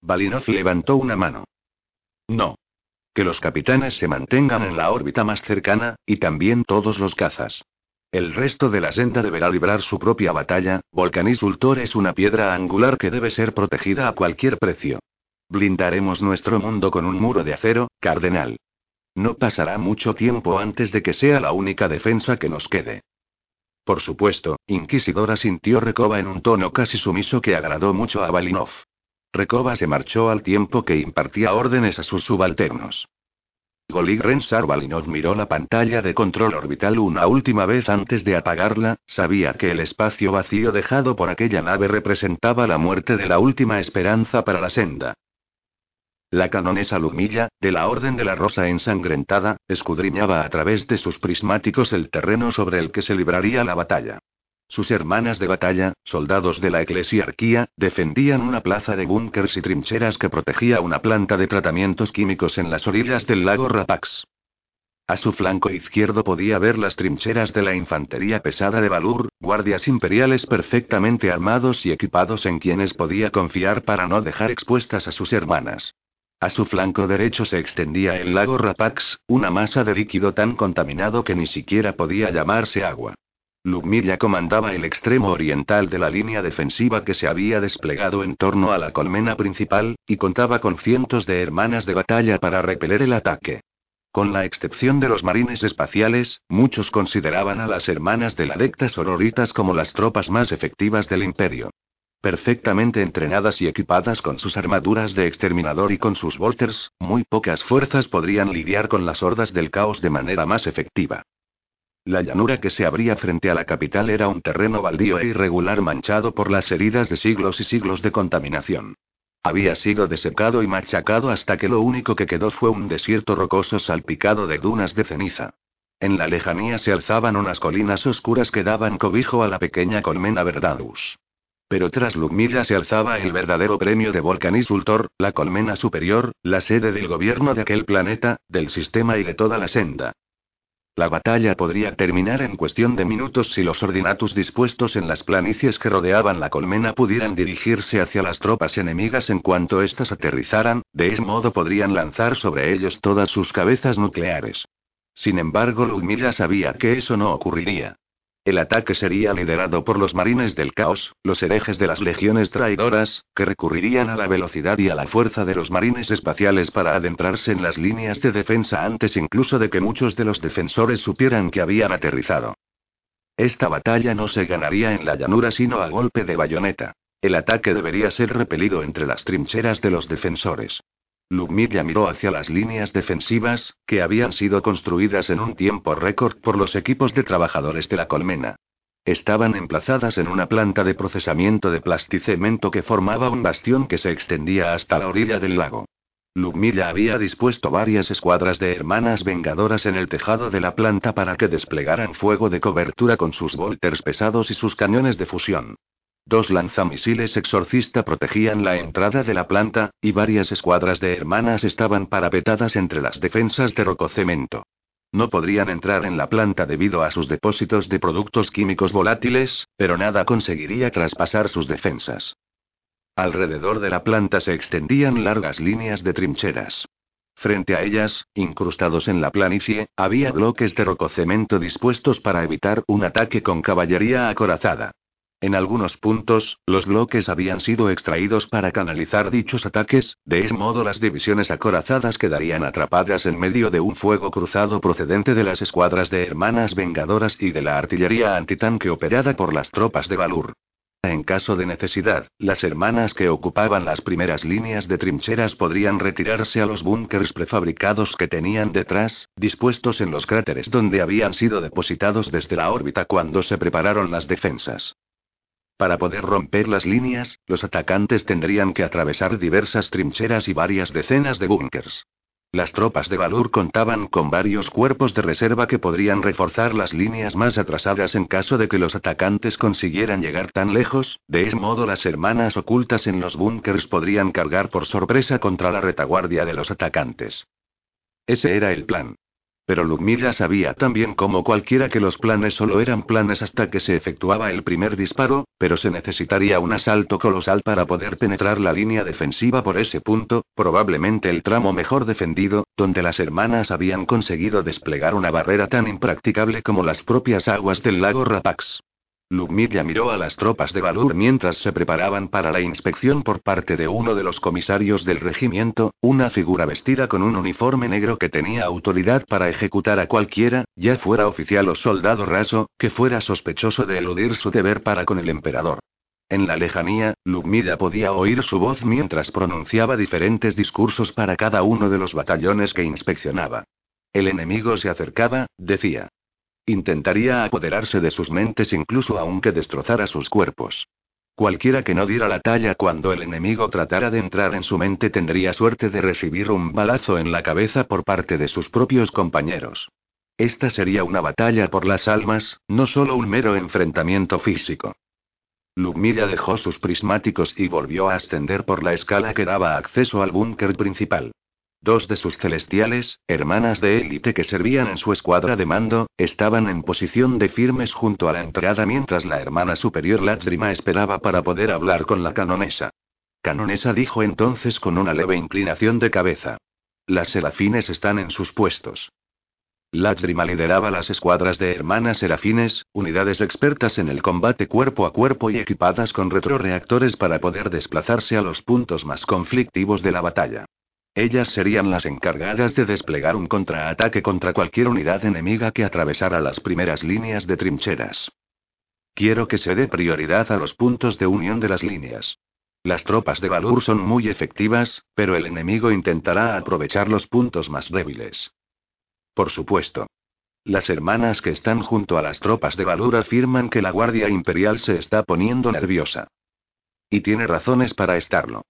Balinov levantó una mano. No. Que los capitanes se mantengan en la órbita más cercana, y también todos los cazas. El resto de la senda deberá librar su propia batalla, Volcanis Ultor es una piedra angular que debe ser protegida a cualquier precio. Blindaremos nuestro mundo con un muro de acero, cardenal. No pasará mucho tiempo antes de que sea la única defensa que nos quede. Por supuesto, Inquisidora sintió Recoba en un tono casi sumiso que agradó mucho a Balinov. Recoba se marchó al tiempo que impartía órdenes a sus subalternos. Golig Rensar Balinov miró la pantalla de control orbital una última vez antes de apagarla, sabía que el espacio vacío dejado por aquella nave representaba la muerte de la última esperanza para la senda. La canonesa Lumilla, de la Orden de la Rosa Ensangrentada, escudriñaba a través de sus prismáticos el terreno sobre el que se libraría la batalla. Sus hermanas de batalla, soldados de la eclesiarquía, defendían una plaza de búnkers y trincheras que protegía una planta de tratamientos químicos en las orillas del lago Rapax. A su flanco izquierdo podía ver las trincheras de la infantería pesada de Valur, guardias imperiales perfectamente armados y equipados en quienes podía confiar para no dejar expuestas a sus hermanas. A su flanco derecho se extendía el lago Rapax, una masa de líquido tan contaminado que ni siquiera podía llamarse agua. Lugmilla comandaba el extremo oriental de la línea defensiva que se había desplegado en torno a la colmena principal, y contaba con cientos de hermanas de batalla para repeler el ataque. Con la excepción de los marines espaciales, muchos consideraban a las hermanas de la Decta Sororitas como las tropas más efectivas del imperio. Perfectamente entrenadas y equipadas con sus armaduras de exterminador y con sus bolters, muy pocas fuerzas podrían lidiar con las hordas del caos de manera más efectiva. La llanura que se abría frente a la capital era un terreno baldío e irregular manchado por las heridas de siglos y siglos de contaminación. Había sido desecado y machacado hasta que lo único que quedó fue un desierto rocoso salpicado de dunas de ceniza. En la lejanía se alzaban unas colinas oscuras que daban cobijo a la pequeña colmena Verdadus. Pero tras Lumilla se alzaba el verdadero premio de Volcanis Ultor, la colmena superior, la sede del gobierno de aquel planeta, del sistema y de toda la senda. La batalla podría terminar en cuestión de minutos si los ordinatus dispuestos en las planicies que rodeaban la colmena pudieran dirigirse hacia las tropas enemigas en cuanto éstas aterrizaran, de ese modo podrían lanzar sobre ellos todas sus cabezas nucleares. Sin embargo, Lumilla sabía que eso no ocurriría. El ataque sería liderado por los marines del caos, los herejes de las legiones traidoras, que recurrirían a la velocidad y a la fuerza de los marines espaciales para adentrarse en las líneas de defensa antes incluso de que muchos de los defensores supieran que habían aterrizado. Esta batalla no se ganaría en la llanura sino a golpe de bayoneta. El ataque debería ser repelido entre las trincheras de los defensores. Lumilla miró hacia las líneas defensivas, que habían sido construidas en un tiempo récord por los equipos de trabajadores de la colmena. Estaban emplazadas en una planta de procesamiento de plasticemento que formaba un bastión que se extendía hasta la orilla del lago. Lumilla había dispuesto varias escuadras de hermanas vengadoras en el tejado de la planta para que desplegaran fuego de cobertura con sus volters pesados y sus cañones de fusión. Dos lanzamisiles exorcista protegían la entrada de la planta, y varias escuadras de hermanas estaban parapetadas entre las defensas de rococemento. No podrían entrar en la planta debido a sus depósitos de productos químicos volátiles, pero nada conseguiría traspasar sus defensas. Alrededor de la planta se extendían largas líneas de trincheras. Frente a ellas, incrustados en la planicie, había bloques de rococemento dispuestos para evitar un ataque con caballería acorazada. En algunos puntos, los bloques habían sido extraídos para canalizar dichos ataques, de ese modo las divisiones acorazadas quedarían atrapadas en medio de un fuego cruzado procedente de las escuadras de hermanas vengadoras y de la artillería antitanque operada por las tropas de Valur. En caso de necesidad, las hermanas que ocupaban las primeras líneas de trincheras podrían retirarse a los búnkers prefabricados que tenían detrás, dispuestos en los cráteres donde habían sido depositados desde la órbita cuando se prepararon las defensas. Para poder romper las líneas, los atacantes tendrían que atravesar diversas trincheras y varias decenas de búnkers. Las tropas de Valur contaban con varios cuerpos de reserva que podrían reforzar las líneas más atrasadas en caso de que los atacantes consiguieran llegar tan lejos, de ese modo las hermanas ocultas en los búnkers podrían cargar por sorpresa contra la retaguardia de los atacantes. Ese era el plan. Pero Ludmilla sabía también como cualquiera que los planes solo eran planes hasta que se efectuaba el primer disparo, pero se necesitaría un asalto colosal para poder penetrar la línea defensiva por ese punto, probablemente el tramo mejor defendido, donde las hermanas habían conseguido desplegar una barrera tan impracticable como las propias aguas del lago Rapax. Lumilla miró a las tropas de Valur mientras se preparaban para la inspección por parte de uno de los comisarios del regimiento, una figura vestida con un uniforme negro que tenía autoridad para ejecutar a cualquiera, ya fuera oficial o soldado raso, que fuera sospechoso de eludir su deber para con el emperador. En la lejanía, Lumida podía oír su voz mientras pronunciaba diferentes discursos para cada uno de los batallones que inspeccionaba. El enemigo se acercaba, decía. Intentaría apoderarse de sus mentes incluso aunque destrozara sus cuerpos. Cualquiera que no diera la talla cuando el enemigo tratara de entrar en su mente tendría suerte de recibir un balazo en la cabeza por parte de sus propios compañeros. Esta sería una batalla por las almas, no solo un mero enfrentamiento físico. Lumira dejó sus prismáticos y volvió a ascender por la escala que daba acceso al búnker principal. Dos de sus celestiales, hermanas de élite que servían en su escuadra de mando, estaban en posición de firmes junto a la entrada mientras la hermana superior Lágrima esperaba para poder hablar con la canonesa. Canonesa dijo entonces con una leve inclinación de cabeza. Las serafines están en sus puestos. Lágrima lideraba las escuadras de hermanas serafines, unidades expertas en el combate cuerpo a cuerpo y equipadas con retroreactores para poder desplazarse a los puntos más conflictivos de la batalla. Ellas serían las encargadas de desplegar un contraataque contra cualquier unidad enemiga que atravesara las primeras líneas de trincheras. Quiero que se dé prioridad a los puntos de unión de las líneas. Las tropas de Valur son muy efectivas, pero el enemigo intentará aprovechar los puntos más débiles. Por supuesto. Las hermanas que están junto a las tropas de Valur afirman que la Guardia Imperial se está poniendo nerviosa. Y tiene razones para estarlo.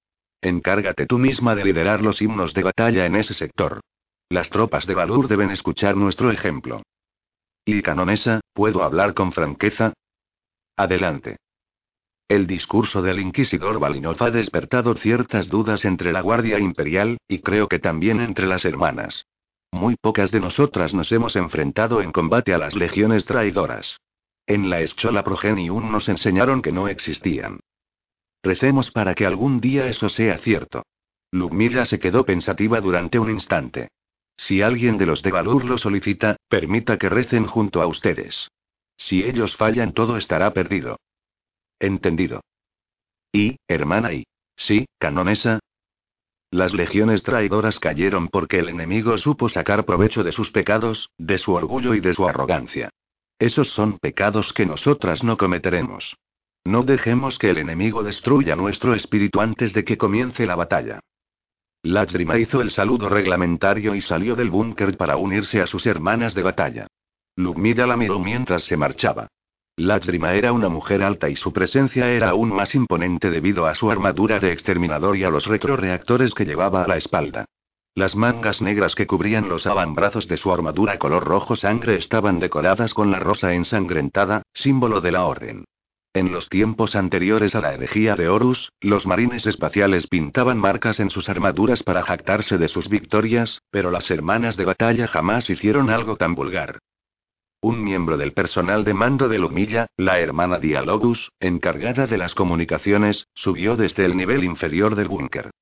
Encárgate tú misma de liderar los himnos de batalla en ese sector. Las tropas de Valur deben escuchar nuestro ejemplo. ¿Y canonesa, puedo hablar con franqueza? Adelante. El discurso del inquisidor Balinov ha despertado ciertas dudas entre la Guardia Imperial, y creo que también entre las hermanas. Muy pocas de nosotras nos hemos enfrentado en combate a las legiones traidoras. En la Eschola Progenium nos enseñaron que no existían. Recemos para que algún día eso sea cierto. Lumira se quedó pensativa durante un instante. Si alguien de los de Valur lo solicita, permita que recen junto a ustedes. Si ellos fallan, todo estará perdido. Entendido. Y, hermana y. Sí, canonesa. Las legiones traidoras cayeron porque el enemigo supo sacar provecho de sus pecados, de su orgullo y de su arrogancia. Esos son pecados que nosotras no cometeremos. No dejemos que el enemigo destruya nuestro espíritu antes de que comience la batalla. Lágrima hizo el saludo reglamentario y salió del búnker para unirse a sus hermanas de batalla. Lumida la miró mientras se marchaba. Lágrima era una mujer alta y su presencia era aún más imponente debido a su armadura de exterminador y a los retroreactores que llevaba a la espalda. Las mangas negras que cubrían los avambrazos de su armadura color rojo sangre estaban decoradas con la rosa ensangrentada, símbolo de la orden. En los tiempos anteriores a la herejía de Horus, los marines espaciales pintaban marcas en sus armaduras para jactarse de sus victorias, pero las hermanas de batalla jamás hicieron algo tan vulgar. Un miembro del personal de mando de Lumilla, la hermana Dialogus, encargada de las comunicaciones, subió desde el nivel inferior del búnker.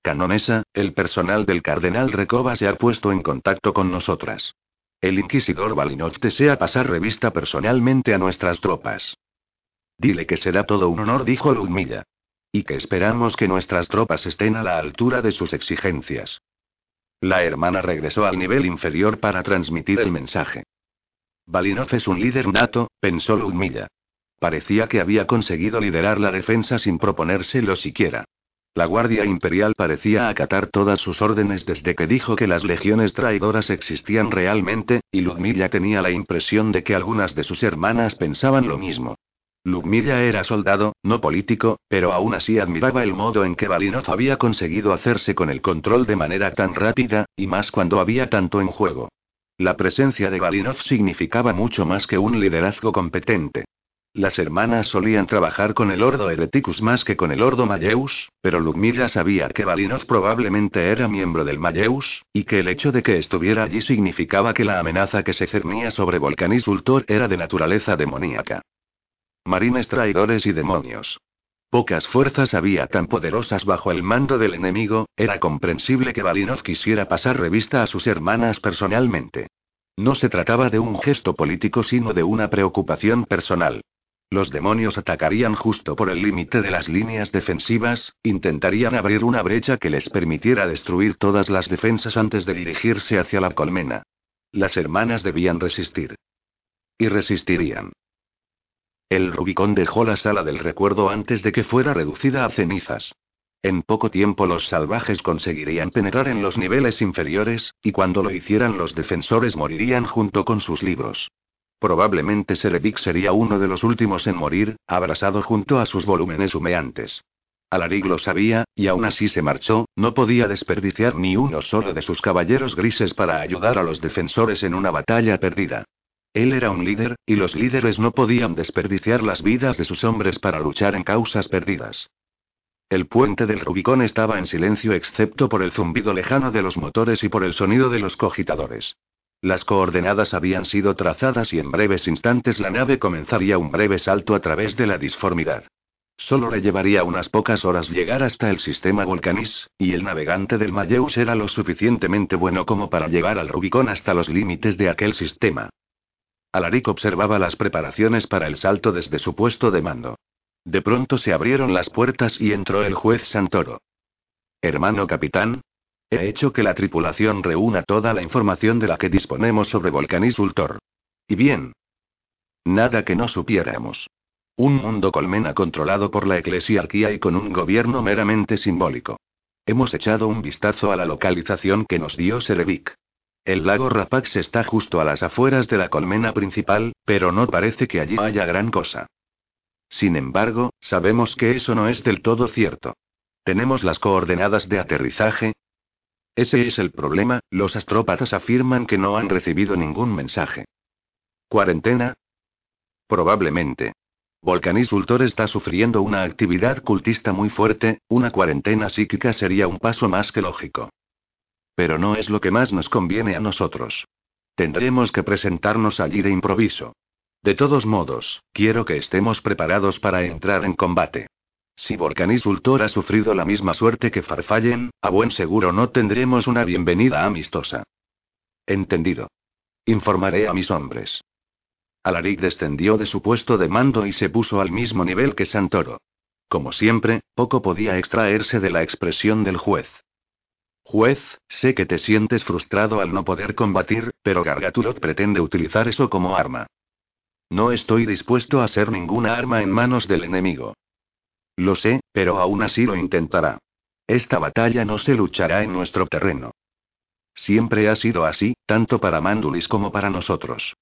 Canonesa, el personal del cardenal Recoba se ha puesto en contacto con nosotras. El inquisidor Balinov desea pasar revista personalmente a nuestras tropas. Dile que será todo un honor, dijo Ludmilla. Y que esperamos que nuestras tropas estén a la altura de sus exigencias. La hermana regresó al nivel inferior para transmitir el mensaje. Balinov es un líder nato, pensó Ludmilla. Parecía que había conseguido liderar la defensa sin proponérselo siquiera. La Guardia Imperial parecía acatar todas sus órdenes desde que dijo que las legiones traidoras existían realmente, y Ludmilla tenía la impresión de que algunas de sus hermanas pensaban lo mismo. Ludmilla era soldado, no político, pero aún así admiraba el modo en que Balinov había conseguido hacerse con el control de manera tan rápida, y más cuando había tanto en juego. La presencia de Balinov significaba mucho más que un liderazgo competente. Las hermanas solían trabajar con el Ordo Hereticus más que con el Ordo Malleus, pero Ludmilla sabía que Balinov probablemente era miembro del Malleus, y que el hecho de que estuviera allí significaba que la amenaza que se cernía sobre Volcanis Ultor era de naturaleza demoníaca. Marines traidores y demonios. Pocas fuerzas había tan poderosas bajo el mando del enemigo, era comprensible que Balinov quisiera pasar revista a sus hermanas personalmente. No se trataba de un gesto político sino de una preocupación personal. Los demonios atacarían justo por el límite de las líneas defensivas, intentarían abrir una brecha que les permitiera destruir todas las defensas antes de dirigirse hacia la colmena. Las hermanas debían resistir. Y resistirían. El Rubicón dejó la sala del recuerdo antes de que fuera reducida a cenizas. En poco tiempo los salvajes conseguirían penetrar en los niveles inferiores, y cuando lo hicieran los defensores morirían junto con sus libros. Probablemente Serevic sería uno de los últimos en morir, abrasado junto a sus volúmenes humeantes. Alaric lo sabía, y aún así se marchó, no podía desperdiciar ni uno solo de sus caballeros grises para ayudar a los defensores en una batalla perdida. Él era un líder, y los líderes no podían desperdiciar las vidas de sus hombres para luchar en causas perdidas. El puente del Rubicón estaba en silencio excepto por el zumbido lejano de los motores y por el sonido de los cogitadores. Las coordenadas habían sido trazadas y en breves instantes la nave comenzaría un breve salto a través de la disformidad. Solo le llevaría unas pocas horas llegar hasta el sistema Volcanis, y el navegante del Mayeus era lo suficientemente bueno como para llevar al Rubicón hasta los límites de aquel sistema. Alaric observaba las preparaciones para el salto desde su puesto de mando. De pronto se abrieron las puertas y entró el juez Santoro. Hermano capitán, he hecho que la tripulación reúna toda la información de la que disponemos sobre Volcanis Ultor. Y bien. Nada que no supiéramos. Un mundo colmena controlado por la eclesiarquía y con un gobierno meramente simbólico. Hemos echado un vistazo a la localización que nos dio Serevic. El lago Rapax está justo a las afueras de la colmena principal, pero no parece que allí haya gran cosa. Sin embargo, sabemos que eso no es del todo cierto. ¿Tenemos las coordenadas de aterrizaje? Ese es el problema, los astrópatas afirman que no han recibido ningún mensaje. ¿Cuarentena? Probablemente. Volcanis Ultor está sufriendo una actividad cultista muy fuerte, una cuarentena psíquica sería un paso más que lógico. Pero no es lo que más nos conviene a nosotros. Tendremos que presentarnos allí de improviso. De todos modos, quiero que estemos preparados para entrar en combate. Si Volcanis Ultor ha sufrido la misma suerte que Farfallen, a buen seguro no tendremos una bienvenida amistosa. Entendido. Informaré a mis hombres. Alaric descendió de su puesto de mando y se puso al mismo nivel que Santoro. Como siempre, poco podía extraerse de la expresión del juez. Juez, sé que te sientes frustrado al no poder combatir, pero Gargatulot pretende utilizar eso como arma. No estoy dispuesto a ser ninguna arma en manos del enemigo. Lo sé, pero aún así lo intentará. Esta batalla no se luchará en nuestro terreno. Siempre ha sido así, tanto para Mandulis como para nosotros.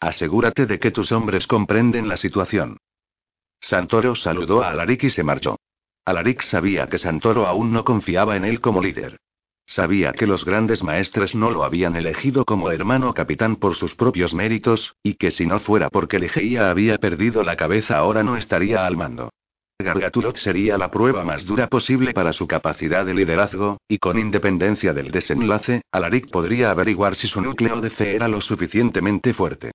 Asegúrate de que tus hombres comprenden la situación. Santoro saludó a Alaric y se marchó. Alaric sabía que Santoro aún no confiaba en él como líder. Sabía que los grandes maestres no lo habían elegido como hermano capitán por sus propios méritos, y que si no fuera porque Ligeia había perdido la cabeza ahora no estaría al mando. Gargatulot sería la prueba más dura posible para su capacidad de liderazgo, y con independencia del desenlace, Alaric podría averiguar si su núcleo de fe era lo suficientemente fuerte.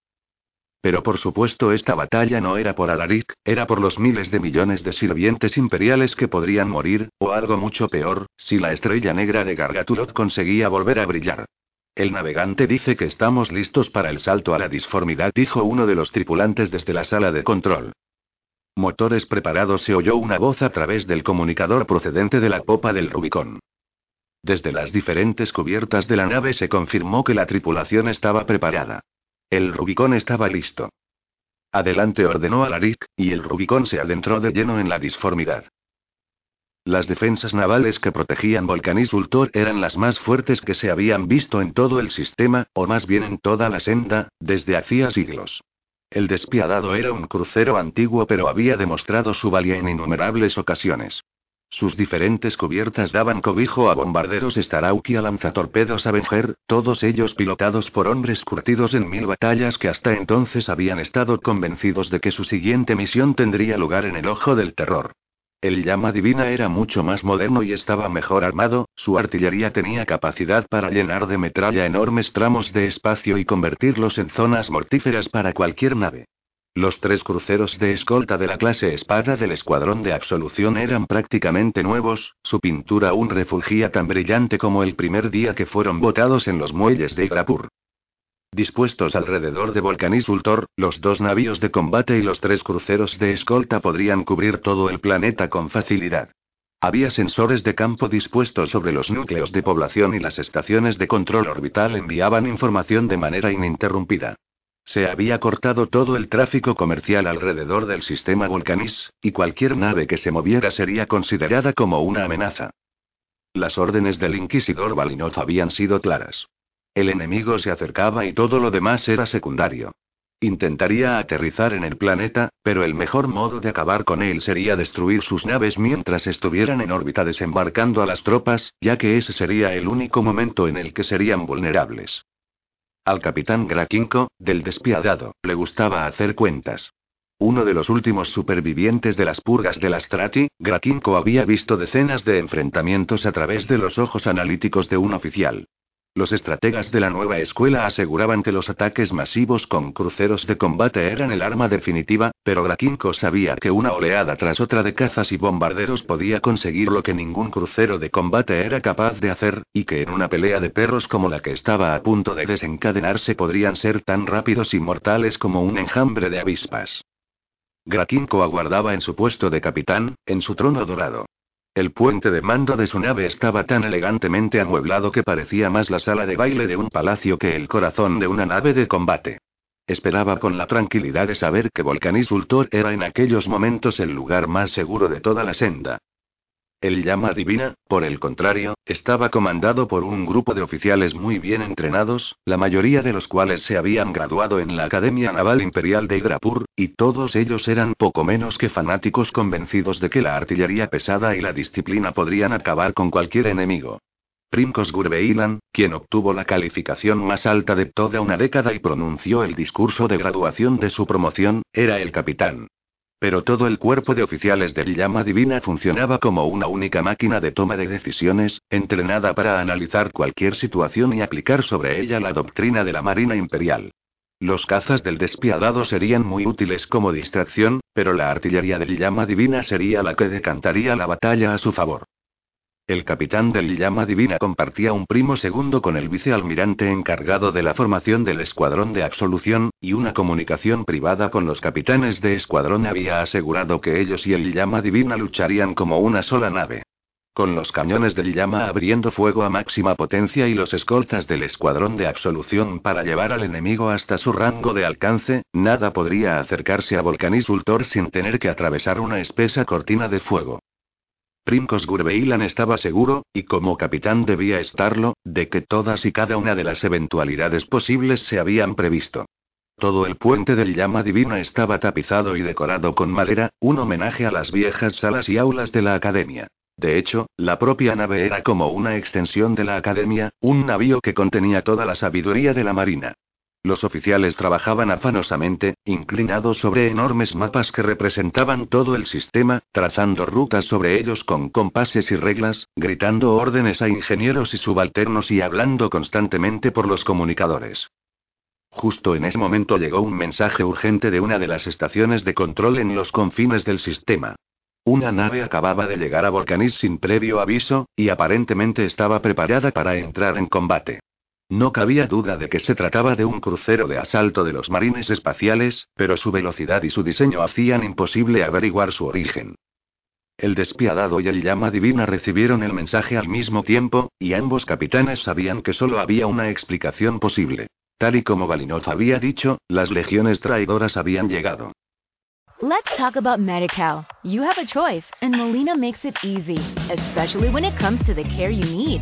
Pero por supuesto esta batalla no era por Alaric, era por los miles de millones de sirvientes imperiales que podrían morir, o algo mucho peor, si la estrella negra de Gargatulot conseguía volver a brillar. El navegante dice que estamos listos para el salto a la disformidad, dijo uno de los tripulantes desde la sala de control. Motores preparados, se oyó una voz a través del comunicador procedente de la popa del Rubicón. Desde las diferentes cubiertas de la nave se confirmó que la tripulación estaba preparada. El Rubicón estaba listo. Adelante ordenó Alaric, y el Rubicón se adentró de lleno en la disformidad. Las defensas navales que protegían Volcanis Ultor eran las más fuertes que se habían visto en todo el sistema, o más bien en toda la senda, desde hacía siglos. El despiadado era un crucero antiguo pero había demostrado su valía en innumerables ocasiones. Sus diferentes cubiertas daban cobijo a bombarderos Starauki a lanzatorpedos Avenger, todos ellos pilotados por hombres curtidos en mil batallas que hasta entonces habían estado convencidos de que su siguiente misión tendría lugar en el ojo del terror. El llama divina era mucho más moderno y estaba mejor armado, su artillería tenía capacidad para llenar de metralla enormes tramos de espacio y convertirlos en zonas mortíferas para cualquier nave. Los tres cruceros de escolta de la clase espada del escuadrón de absolución eran prácticamente nuevos, su pintura aún refulgía tan brillante como el primer día que fueron botados en los muelles de Igrapur. Dispuestos alrededor de Volcanis Ultor, los dos navíos de combate y los tres cruceros de escolta podrían cubrir todo el planeta con facilidad. Había sensores de campo dispuestos sobre los núcleos de población y las estaciones de control orbital enviaban información de manera ininterrumpida. Se había cortado todo el tráfico comercial alrededor del sistema Volcanis, y cualquier nave que se moviera sería considerada como una amenaza. Las órdenes del inquisidor Balinov habían sido claras. El enemigo se acercaba y todo lo demás era secundario. Intentaría aterrizar en el planeta, pero el mejor modo de acabar con él sería destruir sus naves mientras estuvieran en órbita desembarcando a las tropas, ya que ese sería el único momento en el que serían vulnerables. Al capitán Grakinko, del despiadado, le gustaba hacer cuentas. Uno de los últimos supervivientes de las purgas de la Strati, Grakinko había visto decenas de enfrentamientos a través de los ojos analíticos de un oficial. Los estrategas de la nueva escuela aseguraban que los ataques masivos con cruceros de combate eran el arma definitiva, pero Grakinko sabía que una oleada tras otra de cazas y bombarderos podía conseguir lo que ningún crucero de combate era capaz de hacer, y que en una pelea de perros como la que estaba a punto de desencadenarse podrían ser tan rápidos y mortales como un enjambre de avispas. Grakinko aguardaba en su puesto de capitán, en su trono dorado. El puente de mando de su nave estaba tan elegantemente amueblado que parecía más la sala de baile de un palacio que el corazón de una nave de combate. Esperaba con la tranquilidad de saber que Volcanis Ultor era en aquellos momentos el lugar más seguro de toda la senda. El llama divina, por el contrario, estaba comandado por un grupo de oficiales muy bien entrenados, la mayoría de los cuales se habían graduado en la Academia Naval Imperial de Hidrapur, y todos ellos eran poco menos que fanáticos convencidos de que la artillería pesada y la disciplina podrían acabar con cualquier enemigo. Primkos Gurbeilan, quien obtuvo la calificación más alta de toda una década y pronunció el discurso de graduación de su promoción, era el capitán. Pero todo el cuerpo de oficiales del llama divina funcionaba como una única máquina de toma de decisiones, entrenada para analizar cualquier situación y aplicar sobre ella la doctrina de la Marina Imperial. Los cazas del despiadado serían muy útiles como distracción, pero la artillería del llama divina sería la que decantaría la batalla a su favor. El capitán del Llama Divina compartía un primo segundo con el vicealmirante encargado de la formación del escuadrón de absolución, y una comunicación privada con los capitanes de escuadrón había asegurado que ellos y el Llama Divina lucharían como una sola nave. Con los cañones del llama abriendo fuego a máxima potencia y los escoltas del escuadrón de absolución para llevar al enemigo hasta su rango de alcance, nada podría acercarse a Volcanis Ultor sin tener que atravesar una espesa cortina de fuego. Primkos Gurbeilan estaba seguro, y como capitán debía estarlo, de que todas y cada una de las eventualidades posibles se habían previsto. Todo el puente del llama divina estaba tapizado y decorado con madera, un homenaje a las viejas salas y aulas de la academia. De hecho, la propia nave era como una extensión de la academia, un navío que contenía toda la sabiduría de la marina. Los oficiales trabajaban afanosamente, inclinados sobre enormes mapas que representaban todo el sistema, trazando rutas sobre ellos con compases y reglas, gritando órdenes a ingenieros y subalternos y hablando constantemente por los comunicadores. Justo en ese momento llegó un mensaje urgente de una de las estaciones de control en los confines del sistema. Una nave acababa de llegar a Volcanis sin previo aviso, y aparentemente estaba preparada para entrar en combate. No cabía duda de que se trataba de un crucero de asalto de los marines espaciales, pero su velocidad y su diseño hacían imposible averiguar su origen. El despiadado y el llama divina recibieron el mensaje al mismo tiempo, y ambos capitanes sabían que solo había una explicación posible. Tal y como Valinov había dicho, las legiones traidoras habían llegado. Let's talk about MediCal. You have a choice, and Molina makes it easy, especially when it comes to the care you need.